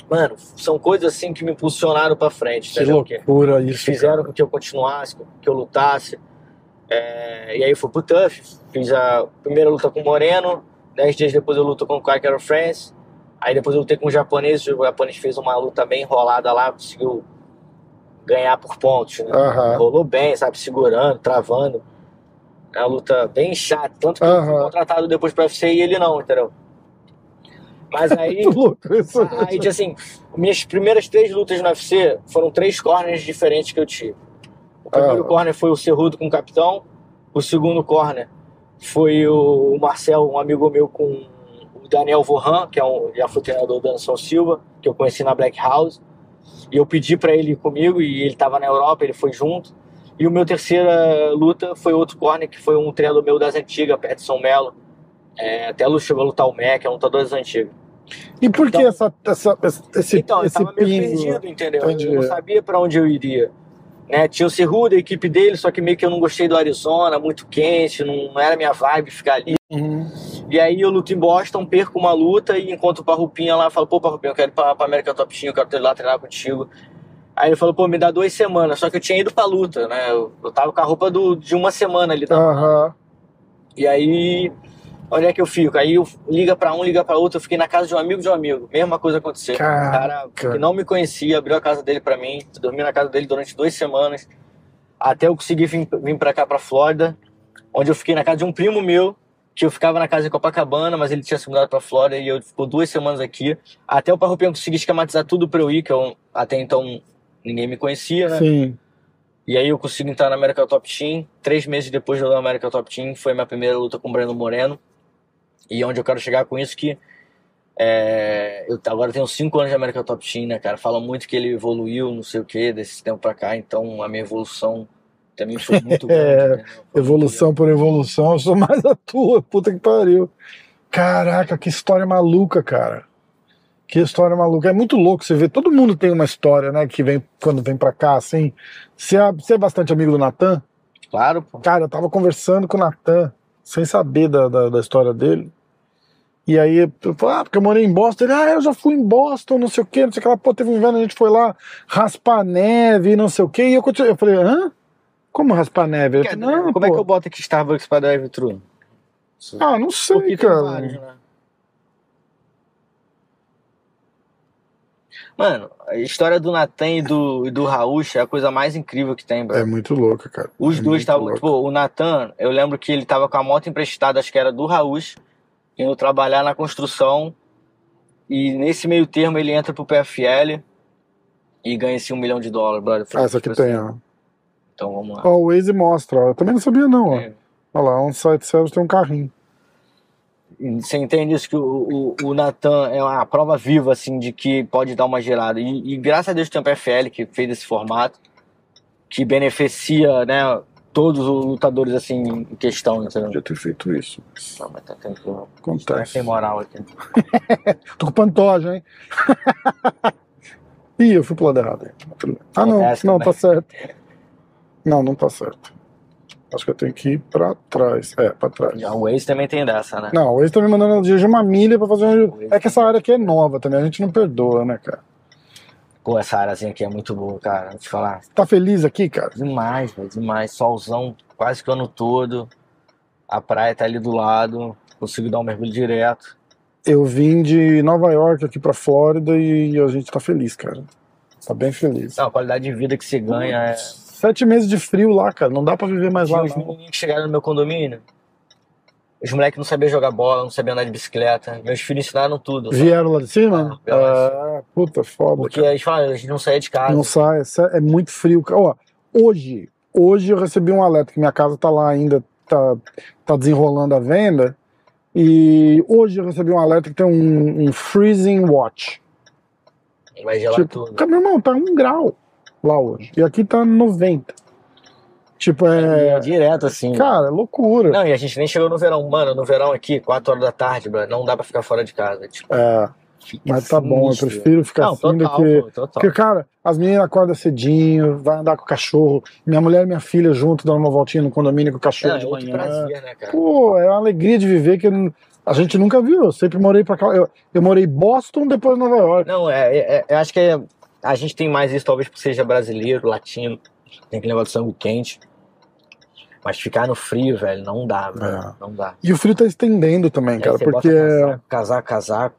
Mano, são coisas assim que me impulsionaram pra frente,
que
entendeu?
loucura
que
isso.
fizeram
cara.
com que eu continuasse, que eu lutasse. É, e aí eu fui pro TUF, fiz a primeira luta com o Moreno, dez dias depois eu luto com o Quaker France, aí depois eu lutei com o japonês, o japonês fez uma luta bem enrolada lá, conseguiu ganhar por pontos, né?
Aham.
Rolou bem, sabe, segurando, travando. É uma luta bem chata, tanto que eu fui contratado depois pro UFC e ele não, entendeu? Mas aí...
Isso.
Aí, tipo assim, minhas primeiras três lutas no UFC foram três corners diferentes que eu tive. O primeiro
Ah.
corner foi o Cerrudo com o Capitão. O segundo corner foi o Marcel, um amigo meu com o Daniel Vorran, que é um, já foi treinador do Anderson Silva, que eu conheci na Black House. E eu pedi pra ele ir comigo e ele tava na Europa, ele foi junto. E o meu terceira luta foi outro corner, que foi um treinador meu das antigas, Peterson Mello. É, até chegou a lutar o Mac, é um lutador das antigas.
E por que
Então-
essa, essa, esse,
Então, eu
esse
tava meio
piso?
perdido, entendeu?
Entendi.
Eu não sabia pra onde eu iria. Né? Tinha o Cerrudo, a equipe dele, só que meio que eu não gostei do Arizona, muito quente, não, não era minha vibe ficar ali.
Uhum.
E aí eu luto em Boston, perco uma luta e encontro o Parrupinha lá, falo, pô, Parrupinha, eu quero ir pra, pra América Top Team, eu quero ir lá treinar contigo. Aí ele falou, pô, me dá duas semanas, só que eu tinha ido pra luta, né? Eu, eu tava com a roupa do, de uma semana ali, tá?
Aham.
E aí, onde é que eu fico? Aí eu liga pra um, liga pra outro, eu fiquei na casa de um amigo de um amigo, mesma coisa aconteceu. O cara
Caraca.
que não me conhecia, abriu a casa dele pra mim, dormi na casa dele durante duas semanas, até eu conseguir vir, vir pra cá, pra Flórida, onde eu fiquei na casa de um primo meu, que eu ficava na casa em Copacabana, mas ele tinha se mudado pra Flórida e eu ficou duas semanas aqui, até o Parrupinho conseguir esquematizar tudo pra eu ir, que eu até então ninguém me conhecia, né?
Sim.
E aí eu consigo entrar na American Top Team. Três meses depois da American Top Team foi minha primeira luta com o Breno Moreno. E onde eu quero chegar com isso que é, eu agora tenho cinco anos de American Top Team, né, cara? Fala muito que ele evoluiu, não sei o que, desse tempo pra cá. Então a minha evolução também foi muito grande.
É,
entendeu? Foi
Evolução por evolução, eu sou mais a tua, puta que pariu. Caraca, que história maluca, cara. Que história maluca. É muito louco você ver. Todo mundo tem uma história, né? Que vem quando vem pra cá, assim. Você é, você é bastante amigo do Natan?
Claro, pô.
Cara, eu tava conversando com o Natan, sem saber da, da, da história dele. E aí, eu falei, ah, porque eu morei em Boston. Ele, ah, eu já fui em Boston, não sei o quê, não sei o que lá. Pô, teve um inverno, a gente foi lá raspar neve, não sei o quê. E eu, continuei, eu falei, hã? Como raspar neve? Ele, não,
Como é
pô.
que eu boto aqui Starbucks pra drive-thru?
Ah, não sei,
Porque tem
cara.
vários, né? Mano, a história do Natan e do, e do Raul é a coisa mais incrível que tem, bro.
É muito louca, cara.
Os
É
dois estavam. Tipo, o Natan, eu lembro que ele tava com a moto emprestada, acho que era do Raul, indo trabalhar na construção. E nesse meio termo ele entra pro PFL e ganha esse um milhão de dólares, brother. Foi,
Ah, essa aqui
tipo
tem,
assim,
ó.
Então vamos lá.
Ó, o Waze mostra, ó. Eu também não sabia, não, ó.
É.
Olha lá, um site service tem um carrinho.
Você entende isso que o, o, o Natan é uma prova viva, assim, de que pode dar uma gerada. E, e graças a Deus tem o PFL que fez esse formato, que beneficia, né, todos os lutadores, assim, em questão, entendeu?
Podia ter feito isso.
Não, mas tá tranquilo. Tá
Acontece.
sem moral aqui.
Tô com pantoja, hein? Ih, eu fui pro lado errado. Ah, não,
Acontece
não, tá certo. Não, não tá certo. Acho que eu tenho que ir pra trás. É, pra trás.
O Waze também tem dessa, né?
Não, eles estão me mandando dirigir uma milha pra fazer um.
Waze
É que essa área aqui é nova também, a gente não perdoa, né, cara?
Pô, essa áreazinha aqui é muito boa, cara. Vou te falar.
Tá feliz aqui, cara?
Demais, velho, demais. Solzão quase que o ano todo. A praia tá ali do lado. Consigo dar um mergulho direto.
Eu vim de Nova York aqui pra Flórida e a gente tá feliz, cara. Tá bem feliz.
Não, a qualidade de vida que se ganha é.
Sete meses de frio lá, cara. Não dá pra viver mais
Tinha
lá,
uns
não.
menininhos que chegaram no meu condomínio. Os moleques não sabiam jogar bola, não sabiam andar de bicicleta. Meus filhos ensinaram tudo. sabe?
Vieram lá de cima?
É,
Ah, puta, foda.
Porque
cara.
eles falam, a gente não saía de casa.
Não sai, é é muito frio. Ó, hoje, hoje eu recebi um alerta que minha casa tá lá ainda, tá, tá desenrolando a venda. E hoje eu recebi um alerta que tem um, um freezing watch.
Vai gelar
Tipo,
tudo.
meu irmão, tá um grau lá hoje. E aqui tá 90. Tipo,
É,
é.
direto assim.
Cara, é loucura.
Não, e a gente nem chegou no verão. Mano, no verão aqui, 4 horas da tarde, bro, não dá pra ficar fora de casa. Tipo,
É, mas tá bom, eu prefiro ficar
Não,
assim
total,
do que.
pô, total.
Porque, cara, as meninas acordam cedinho, vai andar com o cachorro. Minha mulher e minha filha junto, dando uma voltinha no condomínio com o cachorro
é
de manhã.
prazer, né, cara?
Pô, é uma alegria de viver que a gente nunca viu. Eu sempre morei pra cá. Eu, eu morei em Boston, depois Nova York.
Não, é, é- é- acho que é- a gente tem mais isso, talvez por seja brasileiro, latino, tem aquele negócio de sangue quente. Mas ficar no frio, velho, não dá, velho.
É.
Não dá.
E o frio tá estendendo também,
Aí
cara, porque
casaco, casaco, casaco.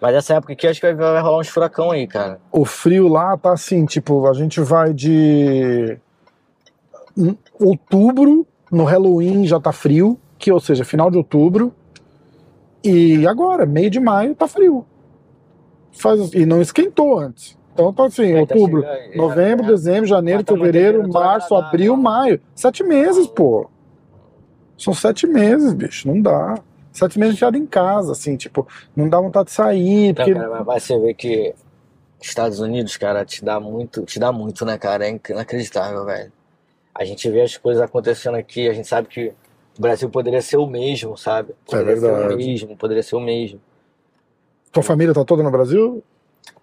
Mas essa época aqui acho que vai, vai rolar uns furacão aí, cara.
o frio lá tá assim, tipo, a gente vai de outubro, no Halloween já tá frio, que ou seja, final de outubro. E agora, meio de maio, tá frio. Faz, e não esquentou antes. Então tá assim,
É, tá
outubro,
chegando- é,
novembro,
é.
dezembro, janeiro,
tá
fevereiro, março, abril, maio. Sete meses, pô. São sete meses, bicho. Não dá. Sete meses enfiado em casa, assim, tipo, não dá vontade de sair,
Não,
porque.
cara, mas você ver que Estados Unidos, cara, te dá muito, te dá muito, né, cara? É inacreditável, velho. A gente vê as coisas acontecendo aqui, a gente sabe que o Brasil poderia ser o mesmo, sabe? Poderia ser o
verdade.
mesmo, poderia ser o mesmo.
Tua família tá toda no Brasil?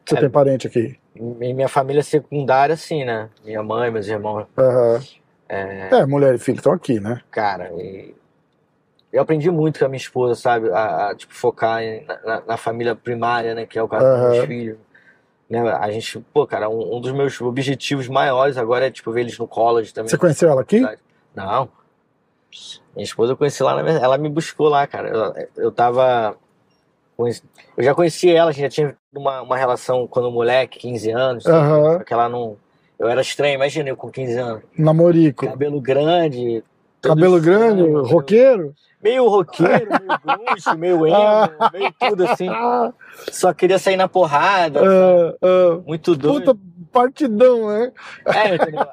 Você
É.
tem parente aqui?
E minha família secundária, assim, né? Minha mãe, meus irmãos,
Aham. É, mulher e filho estão aqui, né?
cara, e eu aprendi muito com a minha esposa, sabe? A, a, tipo, focar em- na, na- família primária, né? Que é o caso dos meus filhos. Né? A gente, pô, cara, um, um dos meus objetivos maiores agora é, tipo, ver eles no college também.
Você conheceu ela aqui?
Não. Minha esposa eu conheci lá, na ela me buscou lá, cara. Eu, eu tava. Eu já conheci ela, a gente já tinha uma, uma relação quando moleque, 15 anos.
Aham.
Só que ela não. Eu era estranho, imagina eu com 15 anos.
Namorico.
Cabelo grande.
Cabelo grande,
estranho,
roqueiro?
Meio roqueiro, meio grunge, meio emo, meio tudo assim.
Ah,
Só queria sair na porrada.
ah, ah.
Muito doido.
Puta partidão, né?
É, entendeu?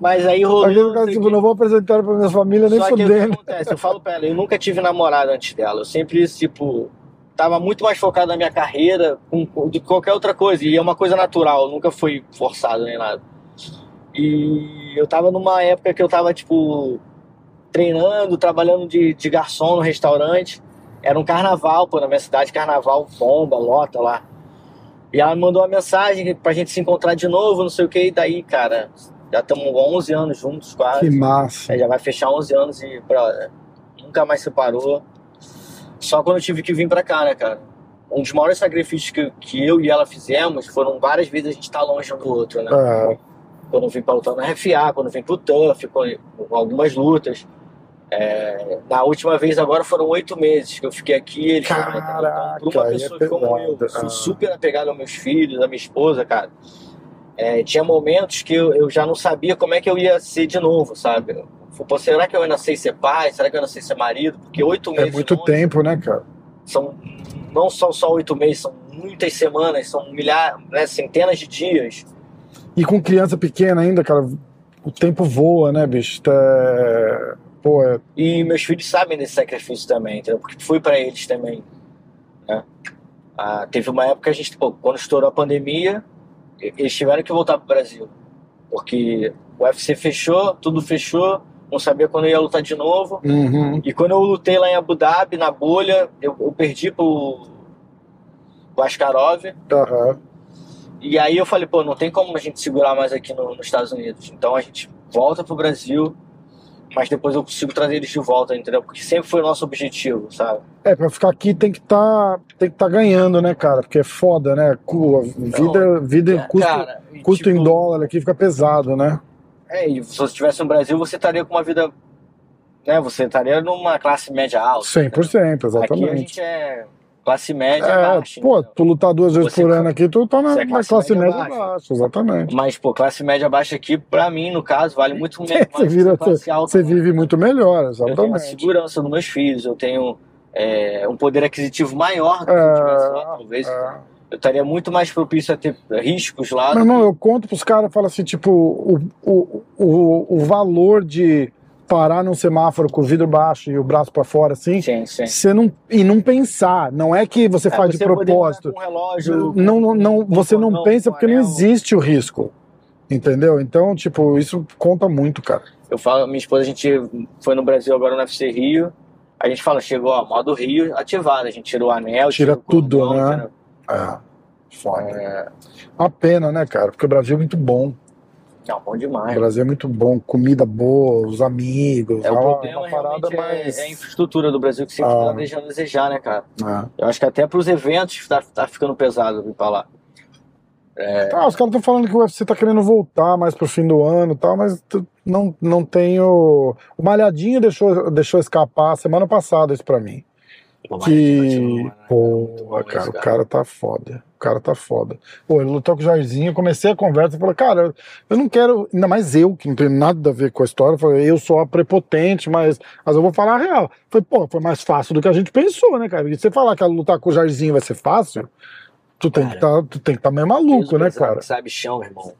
Mas aí rolou.
Aquele tipo, não vou apresentar pra minha família nem
Só que o que acontece? Eu falo pra ela, eu nunca tive namorada antes dela. Eu sempre, tipo, tava muito mais focado na minha carreira com, que qualquer outra coisa. E é uma coisa natural, nunca foi forçado nem nada. E eu tava numa época que eu tava, tipo, treinando, trabalhando de, de garçom no restaurante. Era um carnaval, pô, na minha cidade, carnaval bomba, lota lá. E ela me mandou uma mensagem pra gente se encontrar de novo, não sei o que, e daí, cara, já estamos 11 anos juntos quase.
Que massa.
É, já vai fechar 11 anos e, brother, nunca mais separou. Só quando eu tive que vir pra cá, né, cara? Um dos maiores sacrifícios que, que eu e ela fizemos foram várias vezes a gente estar longe um do outro, né?
Ah,
Quando eu vim pra lutar no RFA, quando eu vim pro TUF, com, algumas lutas. É, na última vez agora foram oito meses que eu fiquei aqui. Eles.
Caraca,
Por uma
é
pessoa como eu, sou
Ah.
super apegado aos meus filhos, à minha esposa, cara. É, tinha momentos que eu, eu já não sabia como é que eu ia ser de novo, sabe? Falei, Pô, será que eu ainda sei ser pai? Será que eu ainda sei ser marido? Porque oito
é
meses
muito
longe
tempo, né, cara?
são não são só oito meses, são muitas semanas, são milhares, né, centenas de dias.
E com criança pequena ainda, cara, o tempo voa, né, bicho? É... Pô, é...
E meus filhos sabem desse sacrifício também, entendeu? Porque fui para eles também. Né? Ah, teve uma época que a gente, pô, quando estourou a pandemia, eles tiveram que voltar pro Brasil. Porque o UFC fechou, tudo fechou, não sabia quando eu ia lutar de novo.
Uhum.
E quando eu lutei lá em Abu Dhabi, na bolha, eu, eu perdi pro Askarov.
Aham.
E aí eu falei, pô, não tem como a gente segurar mais aqui no- nos Estados Unidos. Então a gente volta pro Brasil, mas depois eu consigo trazer eles de volta, entendeu? Porque sempre foi o nosso objetivo, sabe?
É, pra ficar aqui tem que tá, tem que tá ganhando, né, cara? Porque é foda, né? A Vida, vida em custo,
Cara,
custo
tipo,
em dólar aqui fica pesado, né?
É, e se você estivesse no Brasil, você estaria com uma vida. Né, você estaria numa classe média alta.
100%,
Aqui a
exatamente.
gente é classe média
É,
baixa.
pô, tu lutar duas vezes
Você-
por ano aqui, tu tá na,
é
na
classe
classe
média
média
baixa.
baixa, exatamente.
Mas, pô, classe média baixa aqui, pra mim, no caso, vale muito menos.
Você, vira, você, você vive muito melhor,
Eu tenho uma
exatamente.
segurança dos meus filhos, eu tenho é, um poder aquisitivo maior do que
É,
eu tivesse lá, talvez.
É.
Eu estaria muito mais propício a ter riscos lá.
Meu
do
irmão, eu conto pros caras, falo assim, tipo, o, o, o, o valor de parar num semáforo com o vidro baixo e o braço pra fora, assim,
que... Sim, sim.
você não, e não pensar, não é que você
É,
faz de
você poder
propósito.
um relógio,
Não, não, não, você não
cordão,
pensa porque não existe o risco. Entendeu? Então, tipo, isso conta muito, cara.
Eu falo, minha esposa, a gente foi no Brasil agora no UFC Rio. A gente fala, chegou, ó, modo Rio ativado. A gente tirou o anel,
Tira tudo,
cordão,
né?
entendeu?
É. Foda.
É,
Uma pena, né, cara? Porque o Brasil é muito bom.
não, bom
O
demais.
Brasil é muito bom. Comida boa, os amigos.
É, o problema
parada
é,
mais.
é a infraestrutura do Brasil que sempre
Ah.
tá deixando a desejar, né, cara?
É.
Eu acho que até pros eventos tá, tá ficando pesado vir pra lá.
Ah, os caras estão falando que o UFC tá querendo voltar mais pro fim do ano e tal, mas não, não tenho. O Malhadinho deixou, deixou escapar semana passada isso pra mim. Que.
né?
Pô, cara, o cara tá foda. O cara tá foda. Pô, ele lutou com o Jairzinho, eu comecei a conversa e falei, cara, eu- não quero, ainda mais eu, que não tem nada a ver com a história, eu falei, eu sou a prepotente, mas, mas eu vou falar a real. Falei, pô, foi mais fácil do que a gente pensou, né, cara? E você falar que lutar com o Jairzinho vai ser fácil, tu tem que tá, tu tem que tá meio maluco, né, cara?
Sabe chão, irmão.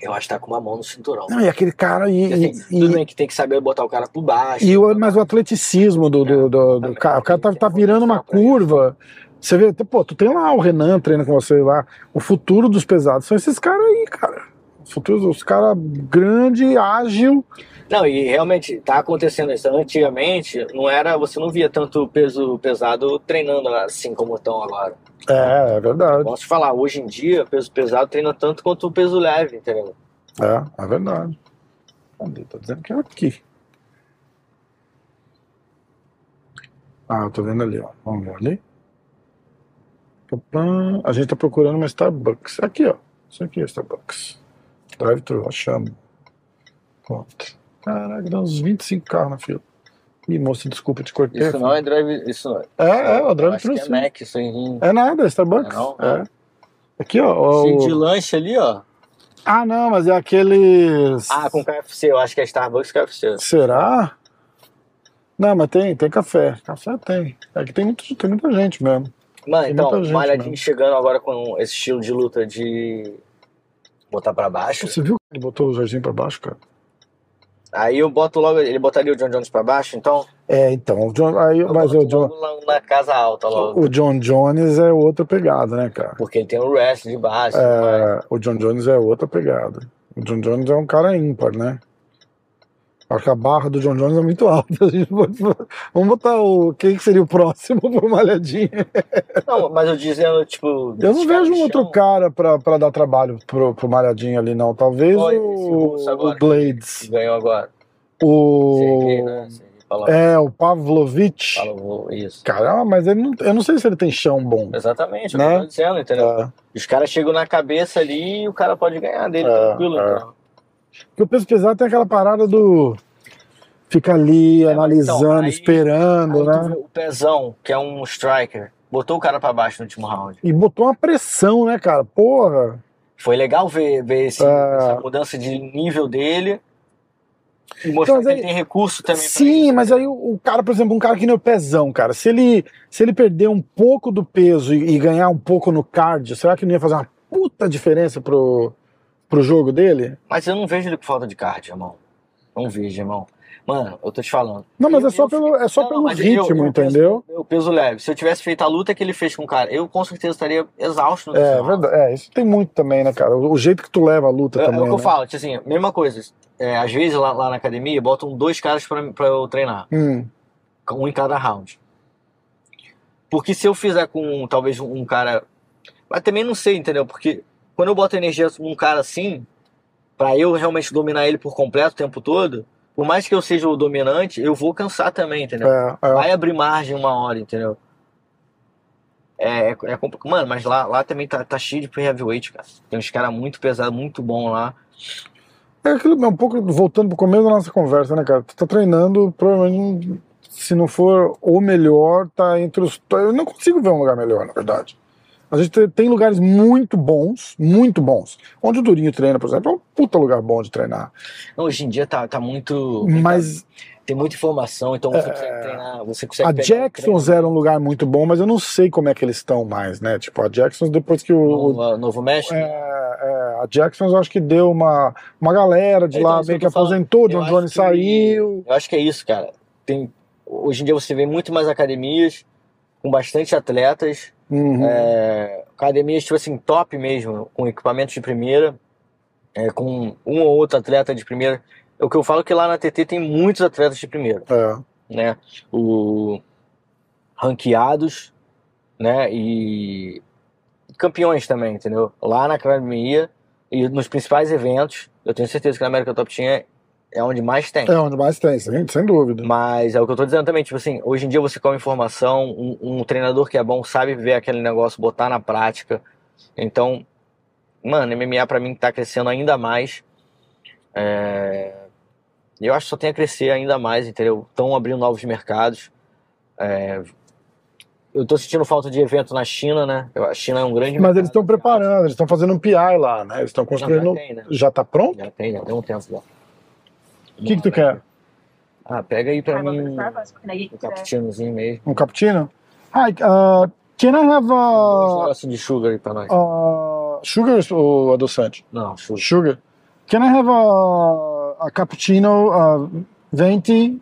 Eu acho que tá com uma mão no cinturão.
Não, e aquele cara, e,
Assim,
e-
tudo
e-
bem que tem que saber botar o cara por baixo.
E o, mas o atleticismo do, do, do- do cara, o cara tá, tá virando uma curva. Você vê, pô, tu tem lá o Renan treina com você lá. O futuro dos pesados são esses caras aí, cara. Os futuros, os caras grande, ágil.
Não, e realmente tá acontecendo isso. Antigamente, não era, você não via tanto peso pesado treinando assim como estão agora.
É, é verdade.
Posso te falar, hoje em dia, peso pesado treina tanto quanto o peso leve, entendeu?
É, é verdade. Cadê? Tô dizendo que é aqui. Ah, eu tô vendo ali, ó. Vamos ver ali. A gente tá procurando uma Starbucks. Aqui, ó. Isso aqui é Starbucks. Drive-thru, achamos. Pronto. Caraca, dá uns 25 carros na fila. Ih, moça, desculpa, te cortei.
Isso não é drive. Isso não é.
É, é, o
Eu acho
drive-thru
que é. Mac, isso aí.
É nada, é Starbucks.
É não?
É. Aqui, ó. ó, o-
de lanche ali, ó.
Ah, não, mas é aqueles.
Ah, com KFC, eu acho que é Starbucks KFC.
Será? Não, mas tem, tem café. Café tem. É que tem, muito, tem muita gente mesmo.
Mano,
Tem
então, Malhadinho chegando agora com esse estilo de luta de botar pra baixo.
Você viu que ele botou o Jorginho pra baixo, cara?
Aí eu boto logo, ele botaria o John Jones pra baixo, então.
É, então. O John, aí,
Eu
mas o John,
na casa alta logo.
o John Jones é outra pegada, né, cara?
Porque ele tem o wrestling de baixo.
É, o John Jones é outra pegada. O John Jones é um cara ímpar, né? Acho que a barra do John Jones é muito alta. Vamos botar o. Quem que seria o próximo por malhadinha?
Não, mas eu dizendo, tipo.
Eu não vejo um outro cara pra, pra dar trabalho pro, pro malhadinho ali, não. Talvez
Olha,
o,
agora.
o Blades.
que ganhou agora. Sergei,
O.
né?
É, o Pavlovich.
Isso.
Cara, mas ele não, eu não sei se ele tem chão bom.
Exatamente, é o
Né?
que eu tô dizendo, entendeu?
É.
Os caras chegam na cabeça ali e o cara pode ganhar dele
É,
tranquilo.
é.
Então.
Porque o peso pesado tem aquela parada do. Fica ali,
É, mas
analisando,
então, aí-
esperando,
Aí
né?
o Pezão, que é um striker, botou o cara pra baixo no último round.
E botou uma pressão, né, cara? Porra.
Foi legal ver, ver esse-
É.
essa mudança de nível dele e mostrar
Então,
que
aí-
ele tem recurso também.
Sim,
isso.
mas aí o, cara, por exemplo, um cara que nem o Pezão, cara, se ele, se ele perder um pouco do peso e, e ganhar um pouco no cardio, será que não ia fazer uma puta diferença pro, pro jogo dele?
Mas eu não vejo ele com falta de card, irmão. Não vejo, irmão. Mano, eu tô te falando.
Não, mas
Eu-
é só
eu
pelo, é só
Não,
pelo
eu-
ritmo,
eu peso-
entendeu?
Eu peso leve. Se eu tivesse feito a luta que ele fez com o cara, eu com certeza estaria exausto no
É,
final.
verdade. É, isso tem muito também, né, cara? O, o jeito que tu leva a luta
É, é
também.
o que eu
né?
falo, tipo assim, mesma coisa. É, às vezes lá, lá na academia botam dois caras pra, pra eu treinar,
Hum,
um em cada round. Porque se eu fizer com talvez um cara. Mas também não sei, entendeu? Porque quando eu boto energia num cara assim, pra eu realmente dominar ele por completo o tempo todo, por mais que eu seja o dominante, eu vou cansar também, entendeu?
é, é.
Vai abrir margem uma hora, entendeu? É, é, é complicado. Mano, mas lá, lá também tá, tá cheio de heavyweight, cara. Tem uns caras muito pesados, muito bom lá.
É aquilo, um pouco voltando pro começo da nossa conversa, né, cara? Tu tá treinando, provavelmente, se não for o melhor, tá entre os. Eu não consigo ver um lugar melhor, na verdade. A gente tem- lugares muito bons, muito bons. Onde o Durinho treina, por exemplo, é um puta lugar bom de treinar.
Não, hoje em dia tá, tá muito.
Mas
Tem muita informação, então você consegue treinar, você consegue
a Jacksons era um lugar muito bom, mas eu não sei como é que eles estão mais, né? Tipo, a Jacksons, depois que o. o-
no Novo México.
é, é, a Jacksons, eu acho que deu uma, uma galera de
Então,
lá meio
que
aposentou,
Eu
John Jones
acho que-
saiu.
Eu acho que é isso, cara. Tem, hoje em dia você vê muito mais academias com bastante atletas,
Uhum.
é, academias tipo assim, top mesmo, com equipamentos de primeira, é, com um ou outro atleta de primeira. É o que eu falo que lá na TT tem muitos atletas de primeira,
É.
né? O ranqueados, né? E campeões também, entendeu? Lá na academia e nos principais eventos, eu tenho certeza que na América Top Team é, onde mais tem.
É onde mais tem, sem, sem dúvida.
Mas é o que eu tô dizendo também, tipo assim, hoje em dia você come informação, um, um treinador que é bom sabe ver aquele negócio, botar na prática. Então, mano, MMA pra mim tá crescendo ainda mais. É... Eu acho que só tem a crescer ainda mais, entendeu? Estão abrindo novos mercados. É... Eu tô sentindo falta de evento na China, né? A China é um grande
Mas
mercado
eles estão preparando, eles estão fazendo um PI lá, né? Eles estão
Não,
construindo.
já tem, né?
Já tá pronto?
Já tem, já tem um tempo já.
O que, que tu quer?
Ah, pega aí pra
welcome
mim um
today?
cappuccinozinho mesmo.
Um cappuccino? Hi, uh, can I have
Um
a,
negócio de sugar aí pra nós.
a sugar ou adoçante?
Não, sugar.
Sugar. Can I have a, a cappuccino uh, 20?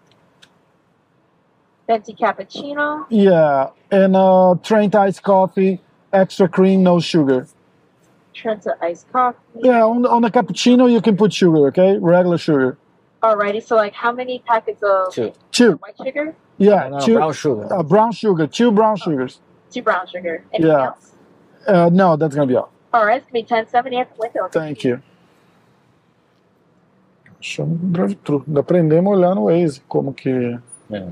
Venti cappuccino.
Yeah, and a Trent iced coffee, extra cream, no sugar.
Trenta iced coffee.
Yeah, on, on the cappuccino you can put sugar, okay? Regular sugar.
Alrighty, so like how many packets of
Two.
Two.
white sugar?
Yeah,
No,
two.
brown sugar.
Uh, brown sugar, two brown sugars.
Two brown sugar. Anything
Yeah.
else?
Uh, no, that's gonna be all.
Alright, it's gonna be ten seventy at the window.
Thank you. Chama um drive-thru. Aprendemos a olhar no Waze como que,
É.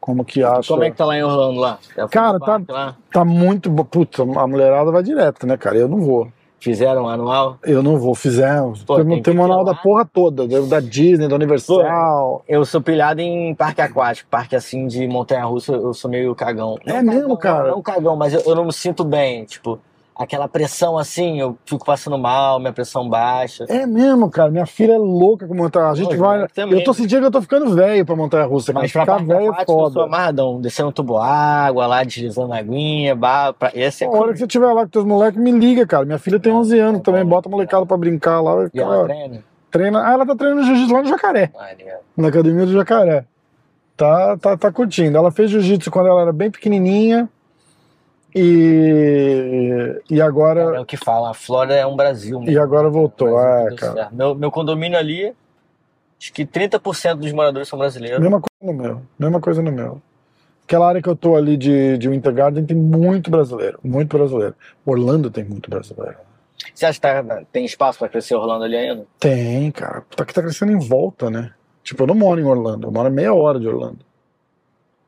como que acha.
Como é que tá lá em Orlando lá? Foi
Cara, tá-
lá?
Tá muito. Puta, a mulherada vai direto, né, cara? Eu não vou.
Fizeram um anual?
Eu não vou. Fizemos.
Pô,
Tem,
tem
moral
ir
da porra toda. da- Disney, da Universal.
Eu sou pilhado em parque aquático, parque assim de montanha-russa, eu sou meio cagão.
É
Não
mesmo,
cagão,
cara?
Não cagão, mas eu, eu não me sinto bem, tipo, aquela pressão assim, eu fico passando mal, minha pressão baixa.
É mesho, cara. Minha filha é louca com montanha. A gente vai.
eu.
Eu tô sentindo que eu tô ficando velho pra montanha russa.
Mas pra
ficar velho é
eu sou
foda.
amarradão, descendo tubo água lá, deslizando na aguinha, bah, pra... esse é
A hora que você estiver lá com teus moleques, me liga, cara. Minha filha tem 11 anos também. Bota a molecada pra brincar lá.
E ela
ficar-
treina?
treina. Ah, ela tá treinando jiu-jitsu lá no Jacaré.
Legal.
na academia do Jacaré. Tá, tá, tá curtindo. Ela fez jiu-jitsu quando ela era bem pequenininha. E, e
É
agora.
o que fala, a Flórida é um Brasil.
E agora voltou,
Brasil,
é,
tudo
cara.
certo. Meu, meu condomínio ali, acho que 30% dos moradores são brasileiros.
Mesma coisa no meu. Mesma coisa no meu. Aquela área que eu tô ali de, de Winter Garden tem muito brasileiro. Muito brasileiro. Orlando tem muito brasileiro.
Você acha que tá- tem espaço para crescer Orlando ali ainda?
Tem, cara. Tá tá crescendo em volta, né? Tipo, eu não moro em Orlando. Eu moro meia hora de Orlando.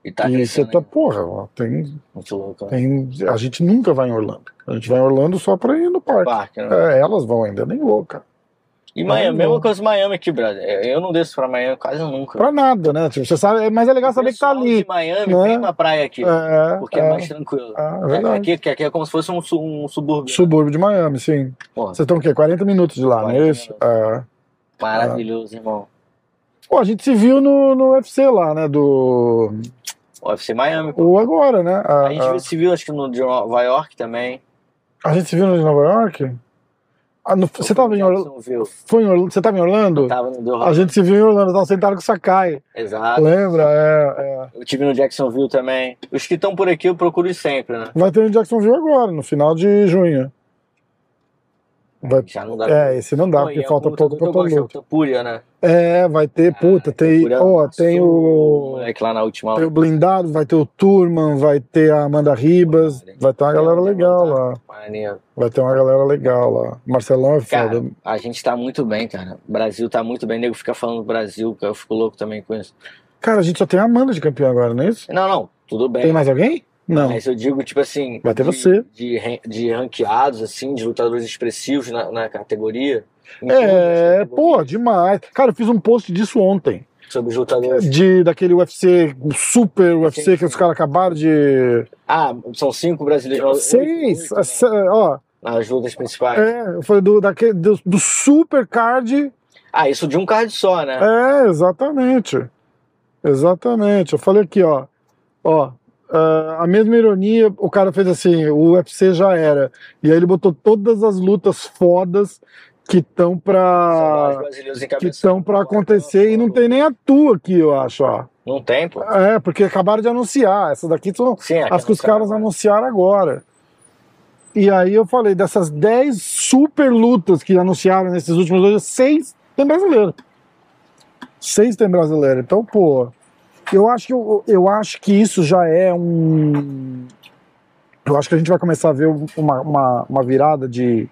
E tá
e você tá, porra, ó, tem,
muito louco. né?
tem. A gente nunca vai em Orlando. A gente vai em Orlando só pra ir no parque.
Parque, né?
É, elas vão ainda, nem vou, cara.
E Miami,
Não,
mesma coisa Miami aqui, brother. Eu não desço pra Miami quase nunca.
Pra nada, né? Tipo, você sabe, mas é legal saber que tá ali.
de Miami
né?
vem pra praia aqui,
É,
porque
é,
é, mais tranquilo.
é, é.
Aqui, aqui, aqui é como se fosse um, um subúrbio. né?
Subúrbio de Miami, sim.
Porra,
Vocês estão o quê? 40 minutos de lá, não
40
é isso? É.
maravilhoso, irmão.
Pô, a gente se viu no, no UFC lá, né? Do.
UFC Miami. pô.
Ou agora, né? A,
A gente
a-
se viu, acho que no de Nova York também.
a gente se viu no de Nova York? Ah, no- você tava em Orlando?
Jacksonville.
Foi em Orlando? Você tava em Orlando?
Tava no
A gente se viu em Orlando, tava sentado com o Sakai.
Exato.
Lembra? É, é.
Eu tive no Jacksonville também. Os que estão por aqui eu procuro sempre, né?
Vai ter em Jacksonville agora, no final de junho. Vai...
Já não dá
É, esse não dá,
Pô,
porque
é
falta pouco pra
lutador que eu
tua
gosto, é o
luta.
Tapuria, né?
É, vai ter, puta, tem.
Tapuria
Ó, tem o.
moleque lá na última
Tem o Blindado, vai ter o Turman, vai ter a Amanda Ribas, vai ter uma galera legal lá.
Maneiro.
Vai ter uma galera legal lá. Marcelão é
Cara,
foda.
a gente tá muito bem, cara. O Brasil tá muito bem. O nego fica falando do Brasil. Eu fico louco também com isso.
Cara, a gente só tem a Amanda de campeão agora, não é isso?
Não, não, tudo bem.
Tem mais alguém? Não.
Mas eu digo, tipo assim.
Vai ter
de,
você.
De, de ranqueados, assim, de lutadores expressivos na, na categoria.
É, pô,
categorias,
demais. Cara, eu fiz um post disso ontem.
Sobre os lutadores.
De, daquele UFC, o super UFC
Sim,
que os
sim.
caras acabaram de.
Ah, são cinco brasileiros.
Seis!
oito, oito,
se- ó,
né, nas lutas principais.
é, foi do, daquele, do, do super card.
Ah, isso de um card só, né?
É, exatamente. Exatamente. Eu falei aqui, ó. Ó. ah, a mesma ironia, o cara fez assim, o UFC já era. E aí ele botou todas as lutas fodas que estão
brasileiros
que estão pra acontecer e não tem nem a tua aqui, eu acho, ó.
Não tem, pô.
É, porque acabaram de anunciar. Essas daqui são
Sim, é
as que os caras
anunciaram.
anunciaram agora. E aí eu falei, dessas 10 super lutas que anunciaram nesses últimos dois, seis tem brasileiro. Seis tem brasileiro. Então, pô, eu acho que, eu, eu acho que isso já é um. Eu acho que a gente vai começar a ver uma, uma, uma virada de,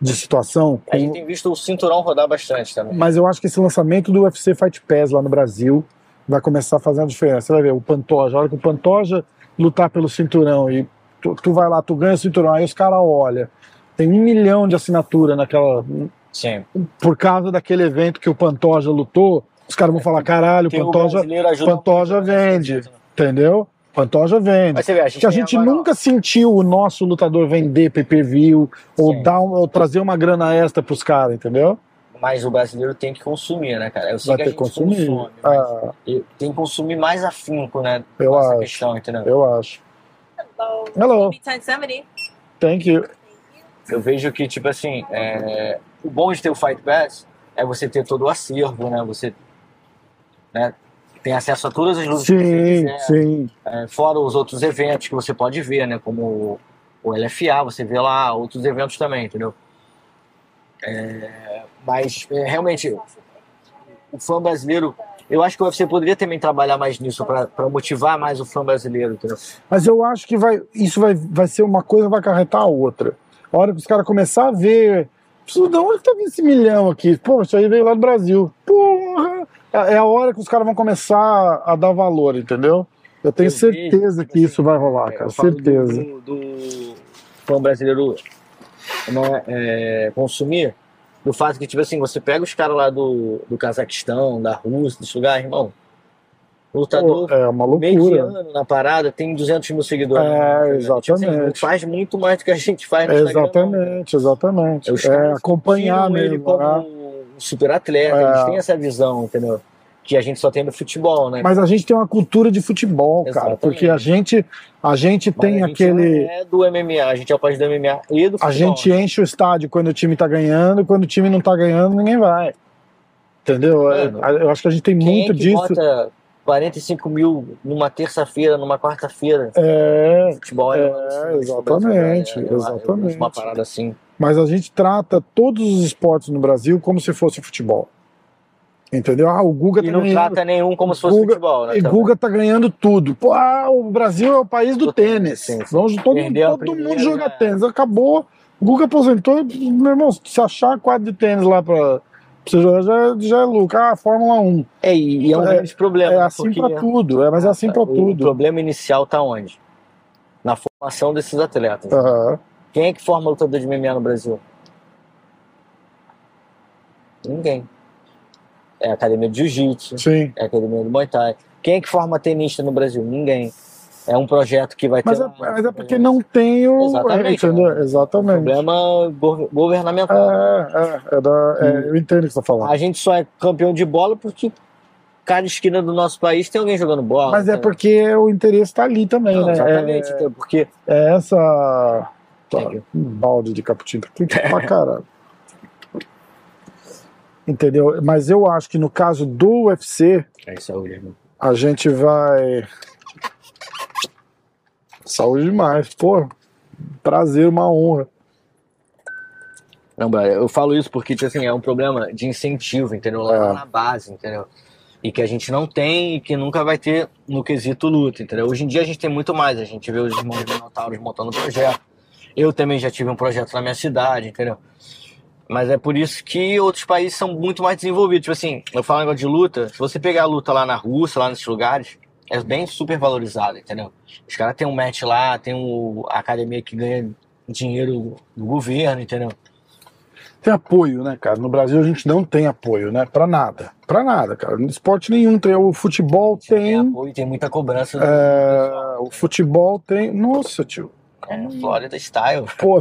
de situação.
A gente
com-
tem visto o cinturão rodar bastante também.
mas eu acho que esse lançamento do UFC Fight Pass lá no Brasil vai começar a fazer uma diferença. Você vai ver, o Pantoja, a hora que o Pantoja lutar pelo cinturão e tu, tu vai lá, tu ganha o cinturão, aí os caras olham, tem um milhão de assinatura naquela.
Sim.
Por causa daquele evento que o Pantoja lutou, os caras vão falar, caralho, o Pantoja, Pantoja
muito, né?
vende, entendeu? Pantoja vende.
Mas você vê, a gente,
a
tem
gente nunca sentiu o nosso lutador vender pay-per-view ou, dar um- ou trazer uma grana extra pros caras, entendeu?
Mas o brasileiro tem que consumir, né, cara? Eu sei
Vai
que a
ter que
gente
consumir.
consome,
Ah,
tem que consumir mais afinco, né?
Eu
essa
acho.
questão, entendeu?
eu acho.
Hello.
Hello.
Maybe 1070.
Thank you.
Eu vejo que, tipo assim, é, o bom de ter o Fight Pass é você ter todo o acervo, né? Você né, tem acesso a todas as lutas que você
Sim,
quiser.
sim.
É, fora os outros eventos que você pode ver, né? Como o, LFA, você vê lá outros eventos também, entendeu? É, mas é, realmente o fã brasileiro, eu acho que o UFC poderia também trabalhar mais nisso para motivar mais o fã brasileiro, entendeu?
Mas eu acho que vai, isso vai, vai ser uma coisa vai acarretar a outra. A hora que os caras começarem a ver. "Pô, De onde tá vindo esse milhão aqui? Pô, isso aí veio lá do Brasil. Porra! É é a hora que os caras vão começar a dar valor, entendeu? Eu tenho
Eu
certeza
vejo,
que isso vai rolar,
É,
cara. Certeza.
Do, do fã brasileiro né, é, consumir, do fato que, tipo assim, você pega os caras lá do, do Cazaquistão, da Rússia, desse lugar, irmão. Lutador
é uma loucura.
mediano na parada tem 200 mil seguidores.
É,
né? Tipo assim,
exatamente.
faz muito mais do que a gente faz no não.
Exatamente, exatamente.
Os
É
caras
acompanhar
tiram ele
mesmo.
como
né?
Super atleta,
É.
eles têm essa visão, entendeu? Que a gente só tem no futebol, né?
Mas a gente tem uma cultura de futebol, cara.
Exatamente.
Porque a gente, a gente
Mas
tem
a gente
aquele.
é do MMA, a gente é o país do MMA e do futebol.
A gente
né?
enche o estádio quando o time tá ganhando, quando o time não tá ganhando, ninguém vai. Entendeu? É,
Mano,
Eu acho que a gente tem muito
é que
disso.
bota 45 mil numa terça-feira, numa quarta-feira?
É,
Futebol
É,
é,
exatamente, exatamente.
Uma parada assim.
Mas a gente trata todos os esportes no Brasil como se fosse futebol. Entendeu? Ah, o Guga
E
tá
não
ganhando.
trata nenhum como se fosse
Guga-
futebol, né?
E
também.
Guga tá ganhando tudo. Pô, ah, o Brasil é o país do
Do
tênis.
tênis.
Vamos, todo todo
primeira,
mundo joga
já
tênis. Acabou. O Guga aposentou. Meu irmão, se achar quadro de tênis lá pra, pra você jogar, já, já é lucro. Ah, Fórmula 1.
É, e é um
É-
grande problema.
É
né?
assim
Porque
pra tudo. É, mas é assim pra
o
tudo.
problema inicial tá onde? Na formação desses atletas.
Aham.
Quem é que forma lutador de MMA no Brasil? Ninguém. É a academia de jiu-jitsu,
Sim.
é a academia do Muay Thai. Quem é que forma tenista no Brasil? Ninguém. É um projeto que vai ter.
Mas é,
lá-
mas é porque não tem o.
Exatamente,
é,
né?
Exatamente.
Problema go- governamental.
É, é, é da, é, eu entendo o que você tá falando.
A gente só é campeão de bola porque cada esquina do nosso país tem alguém jogando bola.
Mas é porque o interesse tá ali também,
Não,
né?
exatamente,
É,
porque
é essa.
You.
um balde de cappuccino quente pra caralho. entendeu? Mas eu acho que no caso do UFC,
É irmão.
a gente vai. Saúde demais, pô. Prazer, uma honra.
Não, eu falo isso porque, tipo assim, é um problema de incentivo, entendeu? Lá
É.
na base, entendeu? E que a gente não tem e que nunca vai ter no quesito luta, entendeu? Hoje em dia a gente tem muito mais, a gente vê os irmãos Minotauros montando projeto. Eu também já tive um projeto na minha cidade, entendeu? Mas é por isso que outros países são muito mais desenvolvidos. Tipo assim, eu falo um negócio de luta, se você pegar a luta lá na Rússia, lá nesses lugares, é bem super valorizado, entendeu? Os caras têm um match lá, tem o, a academia que ganha dinheiro do governo, entendeu?
Tem apoio, né, cara? No Brasil a gente não tem apoio, né? Pra nada. Pra nada, cara. No esporte nenhum tem. O futebol
Tem
tem.
apoio, tem muita cobrança.
é,
pessoal.
o futebol tem. Nossa, tio.
É, Florida Style.
Pô,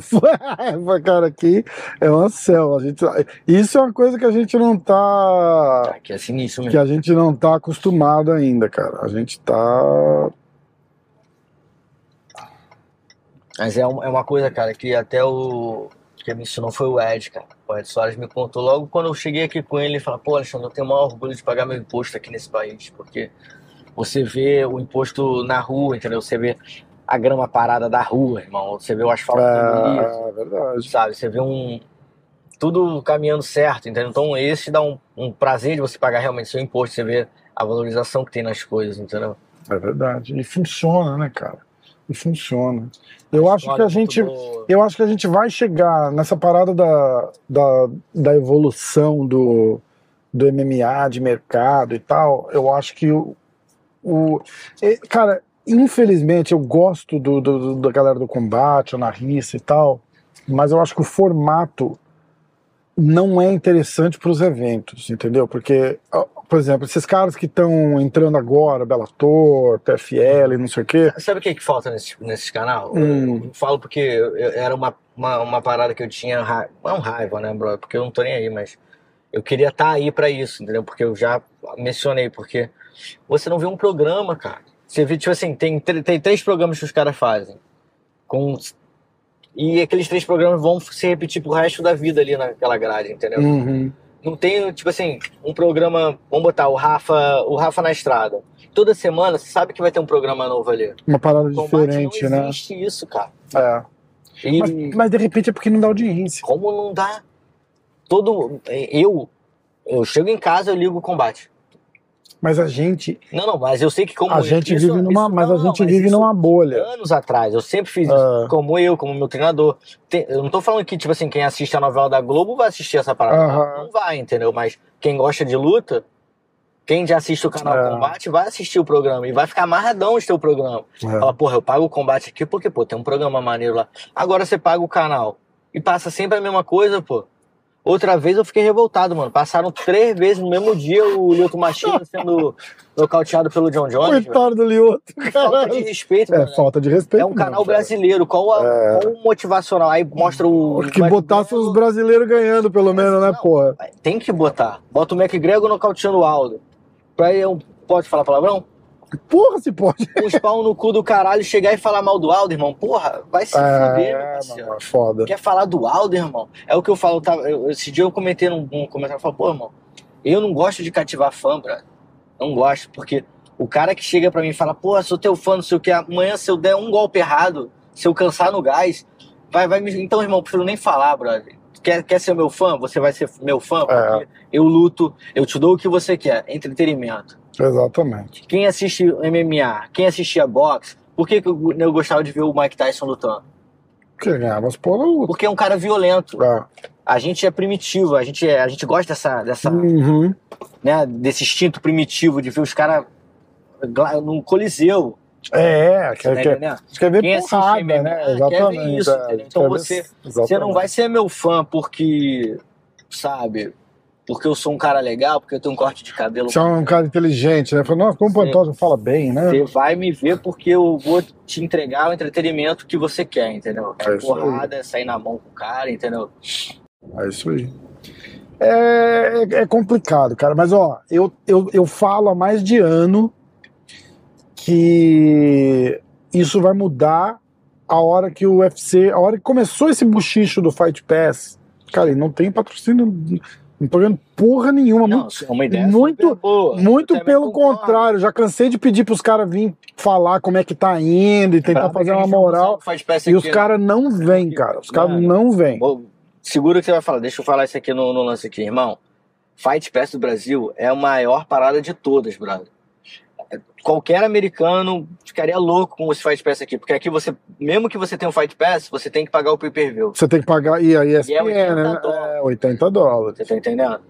cara, aqui é uma selva. A gente, isso é uma coisa que a gente não tá.
Aqui é sinistro
Que
mesmo.
a gente não tá acostumado ainda, cara. A gente tá.
Mas é, um- é uma coisa, cara, que até o. que me ensinou foi o Ed, cara. O Ed Soares me contou logo quando eu cheguei aqui com ele. Ele falou: pô, Alexandre, eu tenho o maior orgulho de pagar meu imposto aqui nesse país. Porque você vê o imposto na rua, entendeu? Você vê a grama parada da rua, irmão. Você vê o asfalto bonito.
É, verdade.
sabe? Você vê um. Tudo caminhando certo, entendeu? Então, esse dá um, um prazer de você pagar realmente seu imposto, você vê a valorização que tem nas coisas, entendeu?
É verdade. E funciona, né, cara? E funciona. Eu acho que a gente.
muito boa.
Eu acho que a gente vai chegar nessa parada da, da, da evolução do, do MMA de mercado e tal. Eu acho que o. o é, cara, infelizmente eu gosto do, do- da galera do combate, anarquista e tal, mas eu acho que o formato não é interessante para os eventos, entendeu? Porque, por exemplo, esses caras que estão entrando agora, Bellator, TFL, não sei o quê.
Sabe o que, que falta nesse, nesse canal?
Hum.
Eu falo porque eu- era uma, uma, uma parada que eu tinha raiva. Não raiva, né, bro? Porque eu não tô nem aí, mas eu queria estar aí pra isso, entendeu? Porque eu já mencionei, porque você não vê um programa, cara. Você vê, tipo assim, tem, tem três programas que os caras fazem. Com... E aqueles três programas vão se repetir pro resto da vida ali naquela grade, entendeu?
Uhum.
Não tem, tipo assim, um programa. Vamos botar o Rafa, o Rafa na estrada. Toda semana você sabe que vai ter um programa novo ali.
Uma parada
Combate
diferente,
não
né?
existe isso, cara.
É.
E
Mas, mas de repente é porque não dá audiência.
como não dá? Todo. Eu. Eu chego em casa, eu ligo o combate.
Mas a gente,
Não, não, mas eu sei que como
a
eu-
gente
isso-
vive numa,
isso-
mas
não,
a gente
mas
vive numa bolha.
Anos atrás, eu sempre fiz isso.
Ah.
Como eu, como meu treinador. Tem- eu não tô falando que, tipo assim, quem assiste a novela da Globo vai assistir essa parada.
Aham.
Não vai, entendeu? Mas quem gosta de luta, quem já assiste o canal
É.
Combate, vai assistir o programa. E vai ficar amarradão de ter o programa.
É.
Fala, porra, eu pago o combate aqui porque, pô, tem um programa maneiro lá. Agora você paga o canal e passa sempre a mesma coisa, pô. Outra vez eu fiquei revoltado, mano. Passaram três vezes no mesmo dia o Lyoto Machida sendo nocauteado pelo John Jones.
Coitado do Lioto,
Falta de respeito,
É,
mano.
falta de respeito.
É um canal
cara.
brasileiro. Qual, a-
É.
qual o motivacional? Aí mostra o.
Que botasse os brasileiros ganhando, pelo menos, né,
Não.
porra?
Tem que botar. Bota o McGregor nocauteando o Aldo. Pra eu. Pode falar palavrão?
Porra, se pode.
Os pau no cu do caralho chegar e falar mal do Aldo, irmão. Porra, vai se fuder, meu
É,
parceiro.
mano, foda.
Quer falar do Aldo, irmão? É o que eu falo. Tava, eu- esse dia eu comentei num, num comentário. Eu falo, pô, irmão, eu não gosto de cativar fã, brother. Não gosto, porque o cara que chega pra mim e fala, pô, sou teu fã, não sei o que. Amanhã, se eu der um golpe errado, se eu cansar no gás, vai, vai me. Então, irmão, prefiro nem falar, brother. Quer, quer ser meu fã? Você vai ser meu fã? Porque eu luto, eu te dou o que você quer, entretenimento.
Exatamente.
Quem assiste MMA, quem assistia boxe, por que, que eu, eu gostava de ver o Mike Tyson lutando?
Porque ganhava as porra luta.
Porque é um cara violento.
É.
A gente é primitivo, a gente, é, a gente gosta dessa, dessa,
Uhum.
né, desse instinto primitivo de ver os caras no coliseu.
É,
Tá
quer, quer,
entendendo?
quer ver
Quem
porrada,
MMA
né?
quer ver
Exatamente.
isso,
é.
Então
Quer ver-
você- Você
exatamente.
não vai ser meu fã porque, sabe, porque eu sou um cara legal, porque eu tenho um corte de cabelo.
Você é um cara inteligente, né? Nossa, como o. Pantoja fala bem, né?
Você vai me ver porque eu vou te entregar o entretenimento que você quer, entendeu?
É
É porrada, é sair na mão com o cara, entendeu?
É isso aí. É, é- é complicado, cara. Mas, ó, eu, eu, eu falo há mais de ano que isso vai mudar a hora que o UFC, a hora que começou esse buchicho do Fight Pass. Cara, ele não tem patrocínio Não tô ganhando porra nenhuma.
Não,
muito
é uma ideia
muito-
boa.
muito pelo
concordo.
contrário. Já cansei de pedir pros caras vir falar como é que tá indo e tentar fazer uma moral.
Faz
E os
aqui, né?
caras não vêm, cara. Os caras não vêm.
Segura que você vai falar. Deixa eu falar isso aqui no, no lance aqui, irmão. Fight Pass do Brasil é a maior parada de todas, brother. Qualquer americano ficaria louco com esse Fight Pass aqui, porque aqui você, mesmo que você tenha um Fight Pass, você tem que pagar o pay-per-view.
Você tem que pagar. E a ESPN,
E é 80
né?
dólares.
É, 80 dólares.
Você tá entendendo?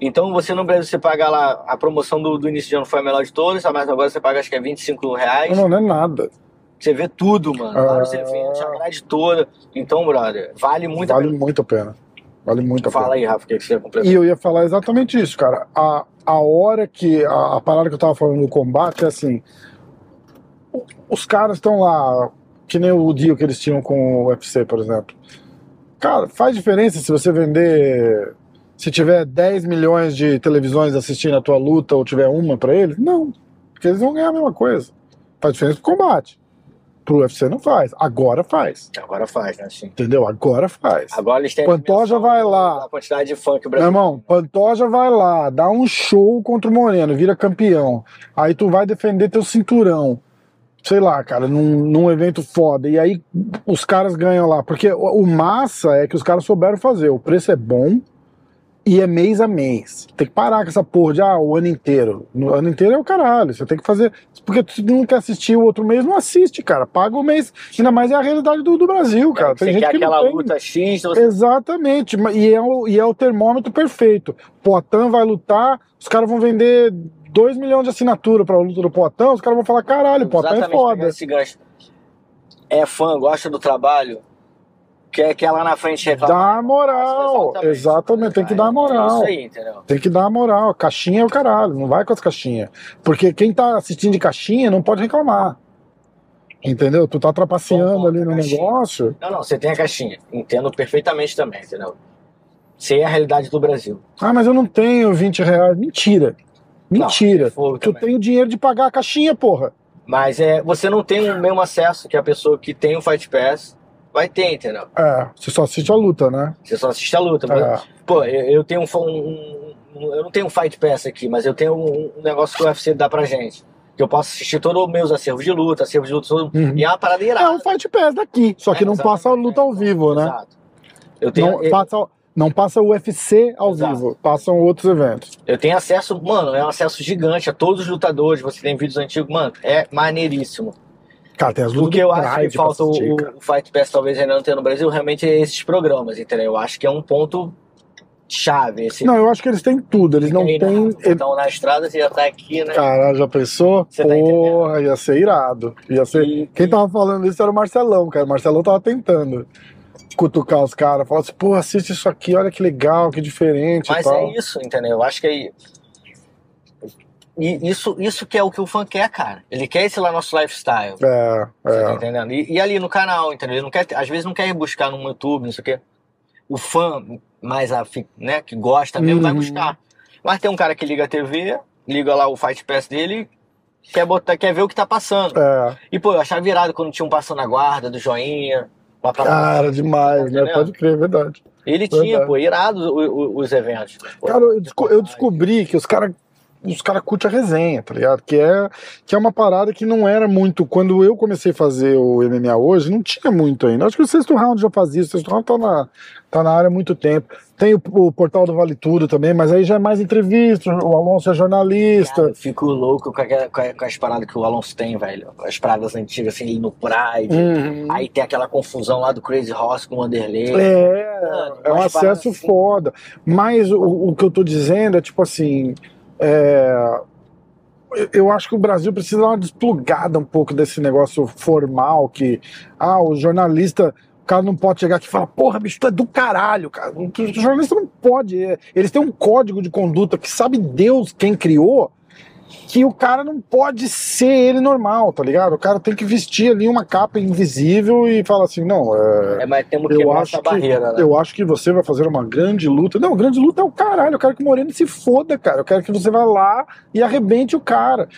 Então você no Brasil você paga lá, a promoção do, do início de ano foi a melhor de todas, mas agora você paga acho que é 25 reais.
Não, não é nada.
Você vê tudo, mano.
Ah.
Vários eventos, a grade toda. Então, brother, vale muito
vale
a pena.
muito a pena. Vale muito a
Fala
pena.
aí, Rafa, o que você ia completar?
E eu ia falar exatamente isso, cara. A, a hora que. A, a parada que eu tava falando do combate é assim. Os caras estão lá, que nem o deal que eles tinham com o UFC, por exemplo. Cara, faz diferença se você vender. Se tiver 10 milhões de televisões assistindo a tua luta ou tiver uma pra eles? Não. Porque eles vão ganhar a mesma coisa. Faz diferença pro combate. Pro UFC não faz. Agora faz.
Agora faz, né? Sim.
Entendeu? Agora faz.
Agora eles têm a
Pantoja vai lá.
da quantidade de fã que o
Meu irmão, Pantoja vai lá, dá um show contra o Moreno, vira campeão. Aí tu vai defender teu cinturão. Sei lá, cara, num, num evento foda. E aí os caras ganham lá. Porque o, o massa é que os caras souberam fazer. O preço é bom e é mês a mês. Tem que parar com essa porra de ah, o ano inteiro. No ano inteiro é o caralho. Você tem que fazer. Porque se tu não quer assistir o outro mês, não assiste, cara. Paga o mês. Ainda mais é a realidade do, do Brasil, cara.
Você
Tem gente
quer
que
aquela
tem.
luta X, você
Exatamente, e é, o, e é o termômetro perfeito. Poitin vai lutar, os caras vão vender 2 milhões de assinatura pra luta do Poitin, os caras vão falar: caralho, o Poitin é foda.
É fã, gosta do trabalho, quer, quer lá na frente reclamar.
Dá moral, exatamente, tem que dar
É
moral.
isso aí, entendeu?
Tem que dar moral. Caixinha é o caralho, não vai com as caixinhas. Porque quem tá assistindo de caixinha não pode reclamar. Entendeu? Tu tá trapaceando ali no
caixinha.
negócio.
Não, não, você tem a caixinha. Entendo perfeitamente também, entendeu? Sei a realidade do Brasil.
Ah, mas eu não tenho 20 reais. Mentira. Mentira.
Não, fogo
tu
também.
tem o dinheiro de pagar a caixinha, porra.
Mas é, você não tem o mesmo acesso que a pessoa que tem o Fight Pass vai ter, entendeu?
É, você só assiste a luta, né?
Você só assiste a luta.
É.
Mas, Pô, eu, eu tenho um, um- um- Eu não tenho um Fight Pass aqui, mas eu tenho um, um negócio que o UFC dá pra gente. Que eu posso assistir todos os meus acervos de luta, acervos de luta, todo,
Uhum.
e é uma parada
É
irada.
um Fight Pass daqui, só que
É,
não passa a luta ao vivo, né?
Exato. Eu tenho,
Não
eu,
passa, não passa o UFC ao
Exato.
vivo, passam outros eventos.
eu tenho acesso, mano, é um acesso gigante a todos os lutadores. Você tem vídeos antigos, mano, é maneiríssimo.
Cara, tem as
O que eu acho que falta o, o Fight Pass talvez ainda não tenha no Brasil, realmente é esses programas, entendeu? Eu acho que é um ponto chave. Esse
Não, eu acho que eles têm tudo, eles não
Aí,
têm.
Então na estrada você já tá aqui, né?
Cara, já pensou?
Você tá
Porra, ia ser irado. Ia ser...
E-
Quem
e-
tava falando isso era o Marcelão, cara. O Marcelão tava tentando cutucar os caras, falar assim, pô, assiste isso aqui, olha que legal, que diferente
Mas é isso, entendeu? Eu acho que é. E isso, isso que é o que o fã quer, cara. Ele quer esse lá nosso lifestyle.
É,
Você tá
é.
entendendo? E, e ali no canal, entendeu? Ele não quer, às vezes não quer ir buscar no YouTube, não sei o quê. O fã mais afi- né, que gosta mesmo vai
Uhum.
buscar. Mas tem um cara que liga a TV, liga lá o Fight Pass dele, quer, botar, quer ver o que tá passando.
É.
E pô, eu achava virado quando tinha um passando a guarda, do joinha. Uma parada
Cara,
assim,
demais,
tá
né? Pode crer, é verdade.
Ele
Verdade.
tinha, pô, irado o- o- os eventos.
Cara, eu, desco- eu descobri que os caras os cara curtem a resenha, tá ligado? Que é, que é uma parada que não era muito. Quando eu comecei a fazer o MMA hoje, não tinha muito ainda. Acho que o sexto round já fazia, o sexto round tá na, tá na área há muito tempo. Tem o, o portal do Vale Tudo também, mas aí já é mais entrevista, o Alonso é jornalista.
Cara, eu fico louco com, aquela- com as paradas que o Alonso tem, velho. As paradas antigas, assim, no Pride.
Uhum.
Aí tem aquela confusão lá do Crazy Horse com o Wanderlei.
É,
Mano,
é um acesso
assim.
foda. Mas o, o que eu tô dizendo é tipo assim. É, eu- acho que o Brasil precisa dar uma desplugada um pouco desse negócio formal que ah, o jornalista, o cara não pode chegar aqui e falar, porra, bicho, tu é do caralho, cara. O jornalista não pode. é, Eles têm um código de conduta que sabe Deus quem criou. Que o cara não pode ser ele normal, tá ligado? O cara tem que vestir ali uma capa invisível e falar assim: não, é,
É, mas temos que
eu acho, que,
barreira, né?
eu acho que você vai fazer uma grande luta. Não, grande luta é o caralho. Eu quero que o Moreno se foda, cara. Eu quero que você vá lá e arrebente o cara.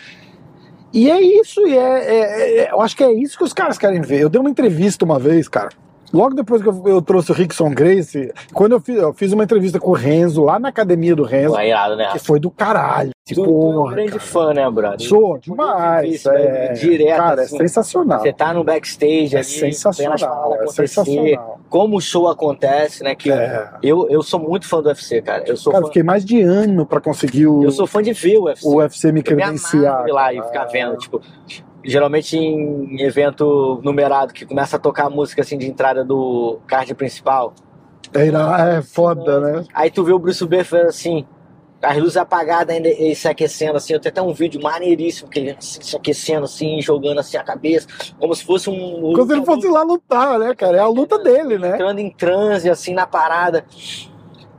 E é isso, e é, é- é- eu acho que é isso que os caras querem ver. Eu dei uma entrevista uma vez, cara, Logo depois que eu, eu trouxe o Rickson Grace, quando eu fiz, eu fiz uma entrevista com o Renzo, lá na academia do Renzo,
Pô, é irado, né?
que foi do caralho.
Tu, tu é um grande
cara.
fã, né, brother?
Sou
Tipo,
demais.
isso, né?
É,
Direto,
cara,
assim.
é sensacional.
Você tá no backstage
É
ali,
sensacional, é sensacional.
como o show acontece, né? Que
É.
eu, eu sou muito fã do UFC, cara. Eu sou
Cara,
fã,
fiquei mais de ano pra conseguir o,
eu sou fã de ver o UFC.
o UFC me
Eu me
credenciar.
de ir lá e ficar vendo, tipo, geralmente em evento numerado que começa a tocar a música assim de entrada do card principal.
É, é foda, né?
Aí tu vê o Bruce Lee fazendo assim, as luzes apagadas ainda ele se aquecendo assim. Eu tenho até um vídeo maneiríssimo que ele assim, se aquecendo assim, jogando assim a cabeça, como se fosse um.
Como se ele fosse lá lutar, né, cara? É a luta dele, né?
entrando em transe assim na parada.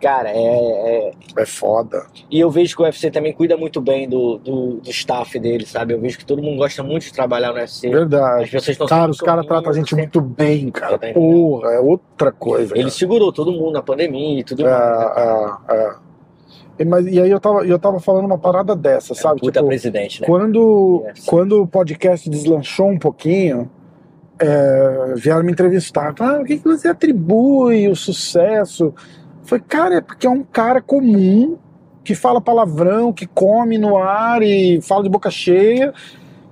Cara, é, é-
É foda.
E eu vejo que o UFC também cuida muito bem do, do, do staff dele, sabe? Eu vejo que todo mundo gosta muito de trabalhar no UFC. As
Verdade.
pessoas estão
Cara, os caras tratam a gente
sempre-
muito bem, cara.
Tá
Porra, é outra coisa.
Ele segurou todo mundo na pandemia e tudo
cara.
mais. né?
É, é, é. E, mas, e aí eu tava, eu tava falando uma parada dessa,
É
sabe?
puta
Tipo,
presidente, né?
quando, quando o podcast deslanchou um pouquinho, é, vieram me entrevistar. Ah, o que, que você atribui o sucesso? Foi, cara, é porque é um cara comum que fala palavrão, que come no ar e fala de boca cheia.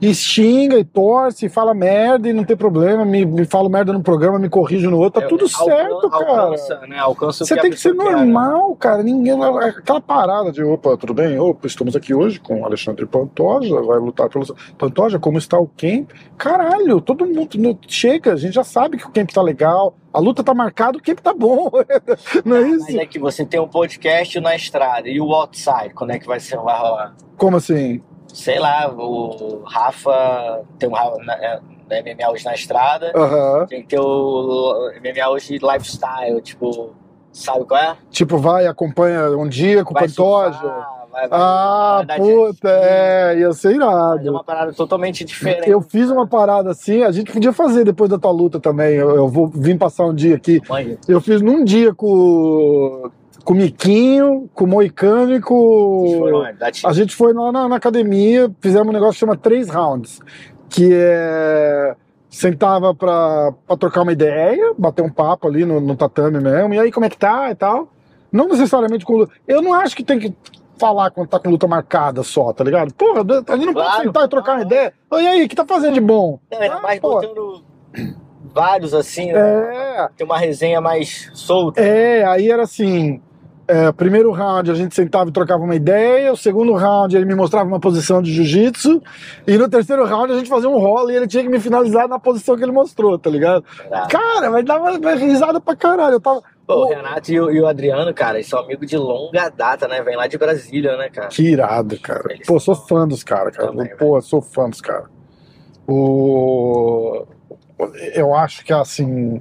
E xinga e torce, e fala merda e não tem problema, me, me fala merda no programa, me corrige no outro, tá
É,
tudo certo, cara.
Alcança, né? Alcança
Você tem que ser
né?
normal, cara. Ninguém. Aquela parada de opa, tudo bem? Opa, estamos aqui hoje com o Alexandre Pantoja, vai lutar pelo. Pantoja, como está o Kemp? Caralho, todo mundo chega, a gente já sabe que o Kemp tá legal, a luta tá marcada, o Kemp tá bom. Não é
Mas
isso?
é que você tem um podcast na estrada e o outside, quando é que vai ser? Vai rolar?
Como assim?
Sei lá, o Rafa tem um Rafa na, é, da MMA hoje na estrada,
Aham.
tem que ter o MMA hoje lifestyle, tipo, sabe qual é?
Tipo, vai, acompanha um dia com o
Vai
Ah,
vai
puta, é, ia ser irado.
uma parada totalmente diferente.
Eu fiz uma parada assim, a gente podia fazer depois da tua luta também. Eu, eu vou vir passar um dia aqui. Eu fiz num dia com, com o Miquinho, com o Moicano e com. A gente foi lá na, na academia, fizemos um negócio que chama três rounds, que é. Sentava pra, pra trocar uma ideia, bater um papo ali no, no tatame mesmo, e aí como é que tá e tal. Não necessariamente com. luta- Eu não acho que tem que falar quando tá com luta marcada só, tá ligado? Porra, a gente não pode
Claro.
sentar e trocar uma ideia. E aí, o que tá fazendo de bom?
Não, ainda
Ah,
mais
pô.
botando vários assim, né?
É,
Tem uma resenha mais solta.
É, aí era assim. É, primeiro round a gente sentava e trocava uma ideia, o segundo round ele me mostrava uma posição de jiu-jitsu, e no terceiro round a gente fazia um rolo e ele tinha que me finalizar na posição que ele mostrou, tá ligado?
Tá?
Cara, mas dava uma risada pra caralho. Eu tava.
Pô, o Renato e o, e o Adriano, cara, eles são amigos de longa data, né? Vem lá de Brasília, né, cara?
Que irado, cara.
Eles
Pô, sou
são-
fã dos caras, cara.
Também,
Pô, sou fã dos caras. O... Eu acho que, assim,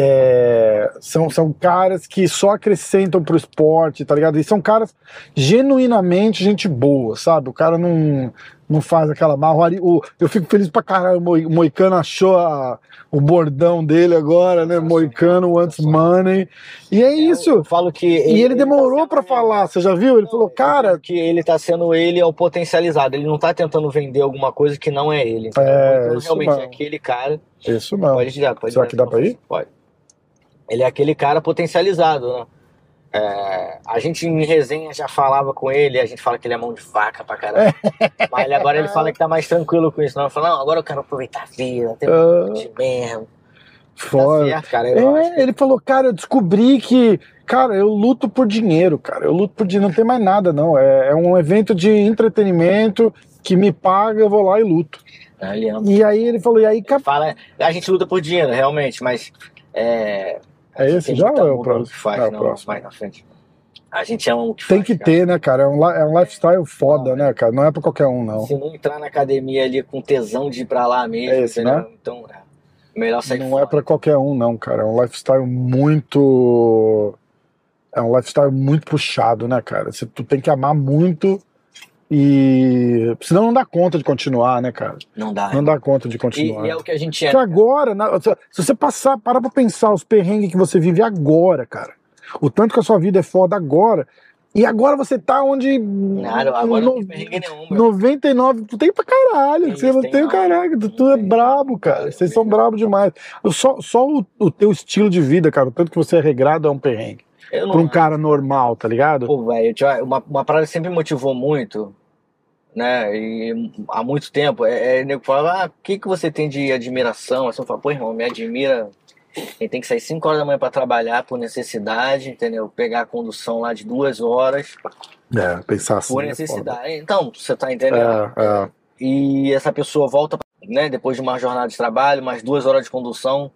é, são, são caras que só acrescentam pro esporte, tá ligado? E são caras genuinamente gente boa, sabe? O cara não, não faz aquela marroaria. O, eu fico feliz pra caralho, o Moi- o Moicano achou a- o bordão dele agora, né? Moicano wants money. E é isso.
Eu falo que.
E ele
tá
demorou
sendo-
pra falar, você já viu? Ele falou, cara,
Que ele tá sendo ele é o potencializado. Ele não tá tentando vender alguma coisa que não é ele.
É,
então,
isso
realmente é aquele cara.
isso não.
Pode tirar, pode
Será que dá pra ir?
Pode. Ele é aquele cara potencializado, né? É, a gente em resenha já falava com ele, a gente fala que ele é mão de vaca pra caramba. Mas ele, agora ele fala que tá mais tranquilo com isso. Não, ele fala, não, agora eu quero aproveitar a vida, ter
Ah,
um mesmo. Tá
Foda.
certo, cara.
É,
que-
ele falou, cara, eu descobri que, cara, eu luto por dinheiro, cara. Eu luto por dinheiro, não tem mais nada, não. É, é um evento de entretenimento que me paga, eu vou lá e luto.
Ah.
E aí ele falou, e aí, cap...
Fala, a gente luta por dinheiro, realmente, mas é.
É esse já ou é o próximo?
Que faz,
É o
não,
próximo.
mais na frente. A gente ama o que
tem
faz.
que
cara.
ter, né, cara? É um, é um lifestyle foda, né, cara? Não é pra qualquer um, não.
Se não entrar na academia ali com tesão de ir pra lá mesmo,
É esse, né?
Então, é, melhor sair
Não
fora.
é pra qualquer um, não, cara. É um lifestyle muito. É um lifestyle muito puxado, né, cara? Você, tu tem que amar muito e. Senão não dá conta de continuar, né, cara?
Não dá.
Não dá conta de
E,
continuar.
e é o que a gente é.
Porque agora, na- se você passar, parar pra pensar os perrengues que você vive agora, cara. O tanto que a sua vida é foda agora. E agora você tá onde.
Nada, agora não
no-
tem perrengue nenhum, meu.
99, tu tem pra caralho,
Tem,
você não
tem
tem o
não.
caralho, tu, tu
Não
é brabo, cara, vocês são brabo demais. Só, só o, o teu estilo de vida, cara, o tanto que você é regrado é um perrengue.
Não
Pra um cara normal, tá ligado?
Pô, velho, uma, uma parada que sempre me motivou muito, né? E há muito tempo, é, é nego fala, ah, o que, que você tem de admiração? Assim, eu falo, pô, irmão, me admira. Quem tem que sair 5 horas da manhã pra trabalhar por necessidade, entendeu? Pegar a condução lá de duas horas
É, pensar assim.
por
é
necessidade. Então, você tá entendendo?
É, é.
E essa pessoa volta, né, depois de uma jornada de trabalho, mais duas horas de condução,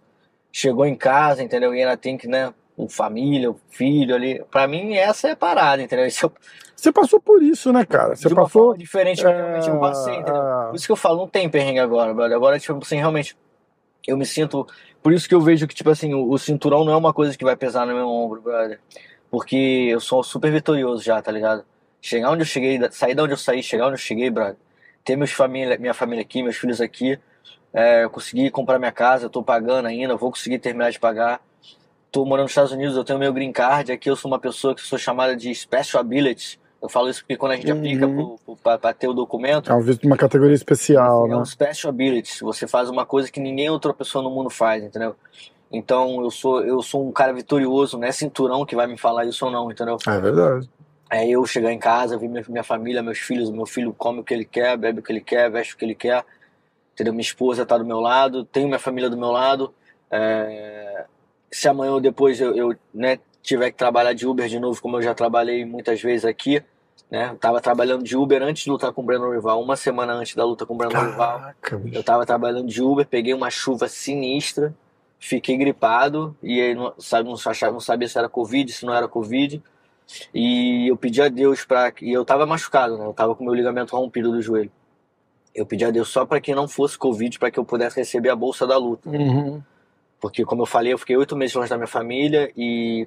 chegou em casa, entendeu? E ainda tem que, né, o família, o filho ali. Pra mim, essa é a parada, entendeu? É o-
Você passou por isso, né, cara? Você
de uma
passou.
forma diferente que realmente eu passei, entendeu?
é,
Por isso que eu falo, não tem perrengue agora, brother. Agora, tipo assim, realmente, eu me sinto. Por isso que eu vejo que, tipo assim, o, o cinturão não é uma coisa que vai pesar no meu ombro, brother. Porque eu sou super vitorioso já, tá ligado? Chegar onde eu cheguei, sair da onde eu saí, chegar onde eu cheguei, brother. Ter meus família, minha família aqui, meus filhos aqui. É, eu consegui comprar minha casa, eu tô pagando ainda, vou conseguir terminar de pagar. Tô morando nos Estados Unidos, eu tenho meu green card. Aqui eu sou uma pessoa que sou chamada de Special Ability. Eu falo isso porque quando a gente aplica
Uhum.
pra, pra ter o documento,
É um visto de uma categoria especial,
é
né?
um special ability. Você faz uma coisa que ninguém outra pessoa no mundo faz, entendeu? Então eu sou eu sou um cara vitorioso, não é cinturão que vai me falar isso ou não, entendeu?
É verdade.
É eu chegar em casa, ver minha, minha família, meus filhos, meu filho come o que ele quer, bebe o que ele quer, veste o que ele quer, entendeu? Minha esposa tá do meu lado, tenho minha família do meu lado. É, Se amanhã ou depois eu, eu né, tiver que trabalhar de Uber de novo, como eu já trabalhei muitas vezes aqui, né? Eu tava trabalhando de Uber antes de lutar com o Brandon Rival, uma semana antes da luta com o Brandon Rival. Eu tava trabalhando de Uber, peguei uma chuva sinistra, fiquei gripado e aí não, sabe, não, achava, não sabia se era Covid, se não era Covid. E eu pedi a Deus para E eu tava machucado, né? Eu tava com meu ligamento rompido do joelho. Eu pedi a Deus só para que não fosse Covid, para que eu pudesse receber a bolsa da luta.
Uhum.
Porque, como eu falei, eu fiquei oito meses longe da minha família e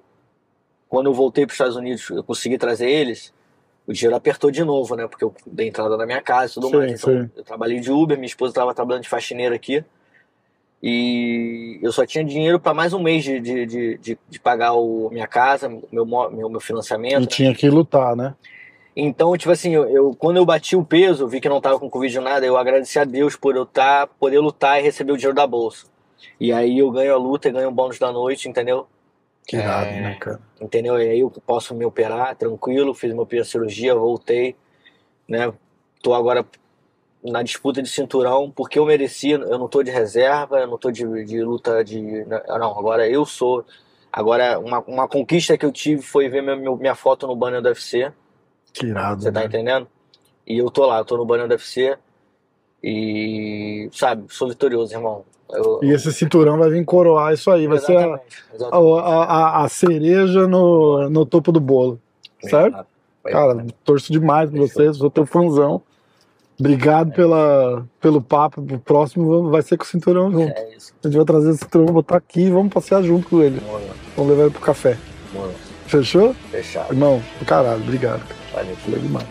quando eu voltei para os Estados Unidos, eu consegui trazer eles. O dinheiro apertou de novo, né? Porque eu dei entrada na minha casa e tudo
Sim,
mais. Então,
sim.
eu trabalhei de Uber, minha esposa estava trabalhando de faxineira aqui. E eu só tinha dinheiro para mais um mês de, de, de, de, pagar o, minha casa, meu, meu, meu financiamento.
E
né?
tinha que lutar, né?
Então, tipo assim, eu, eu- quando eu bati o peso, vi que não tava com Covid nada, eu agradeci a Deus por eu tá, poder lutar e receber o dinheiro da bolsa. E aí eu ganho a luta e ganho o bônus da noite, entendeu?
Que irado,
É.
né, cara?
Entendeu? E aí eu posso me operar tranquilo, fiz minha primeira cirurgia, voltei, né? Tô agora na disputa de cinturão, porque eu mereci, eu não tô de reserva, eu não tô de, de luta de. Não, agora eu sou. Agora, uma, uma conquista que eu tive foi ver meu- minha foto no banner do UFC.
Que irado.
Você tá
né?
entendendo? E eu tô lá, eu tô no banner do UFC. E, sabe, sou vitorioso, irmão. Eu,
E esse cinturão vai vir coroar isso aí. Vai ser a, a, a- a cereja no, no topo do bolo. Certo?
Vai-
Cara, torço demais por vocês, sou teu fãzão. Obrigado pela, pelo papo. O próximo vai ser com o cinturão junto.
É isso.
A gente vai trazer esse cinturão, botar aqui e vamos passear junto com ele. Vamos levar ele pro café. Fechou?
fechado.
Irmão, caralho, obrigado.
Valeu.
Valeu demais.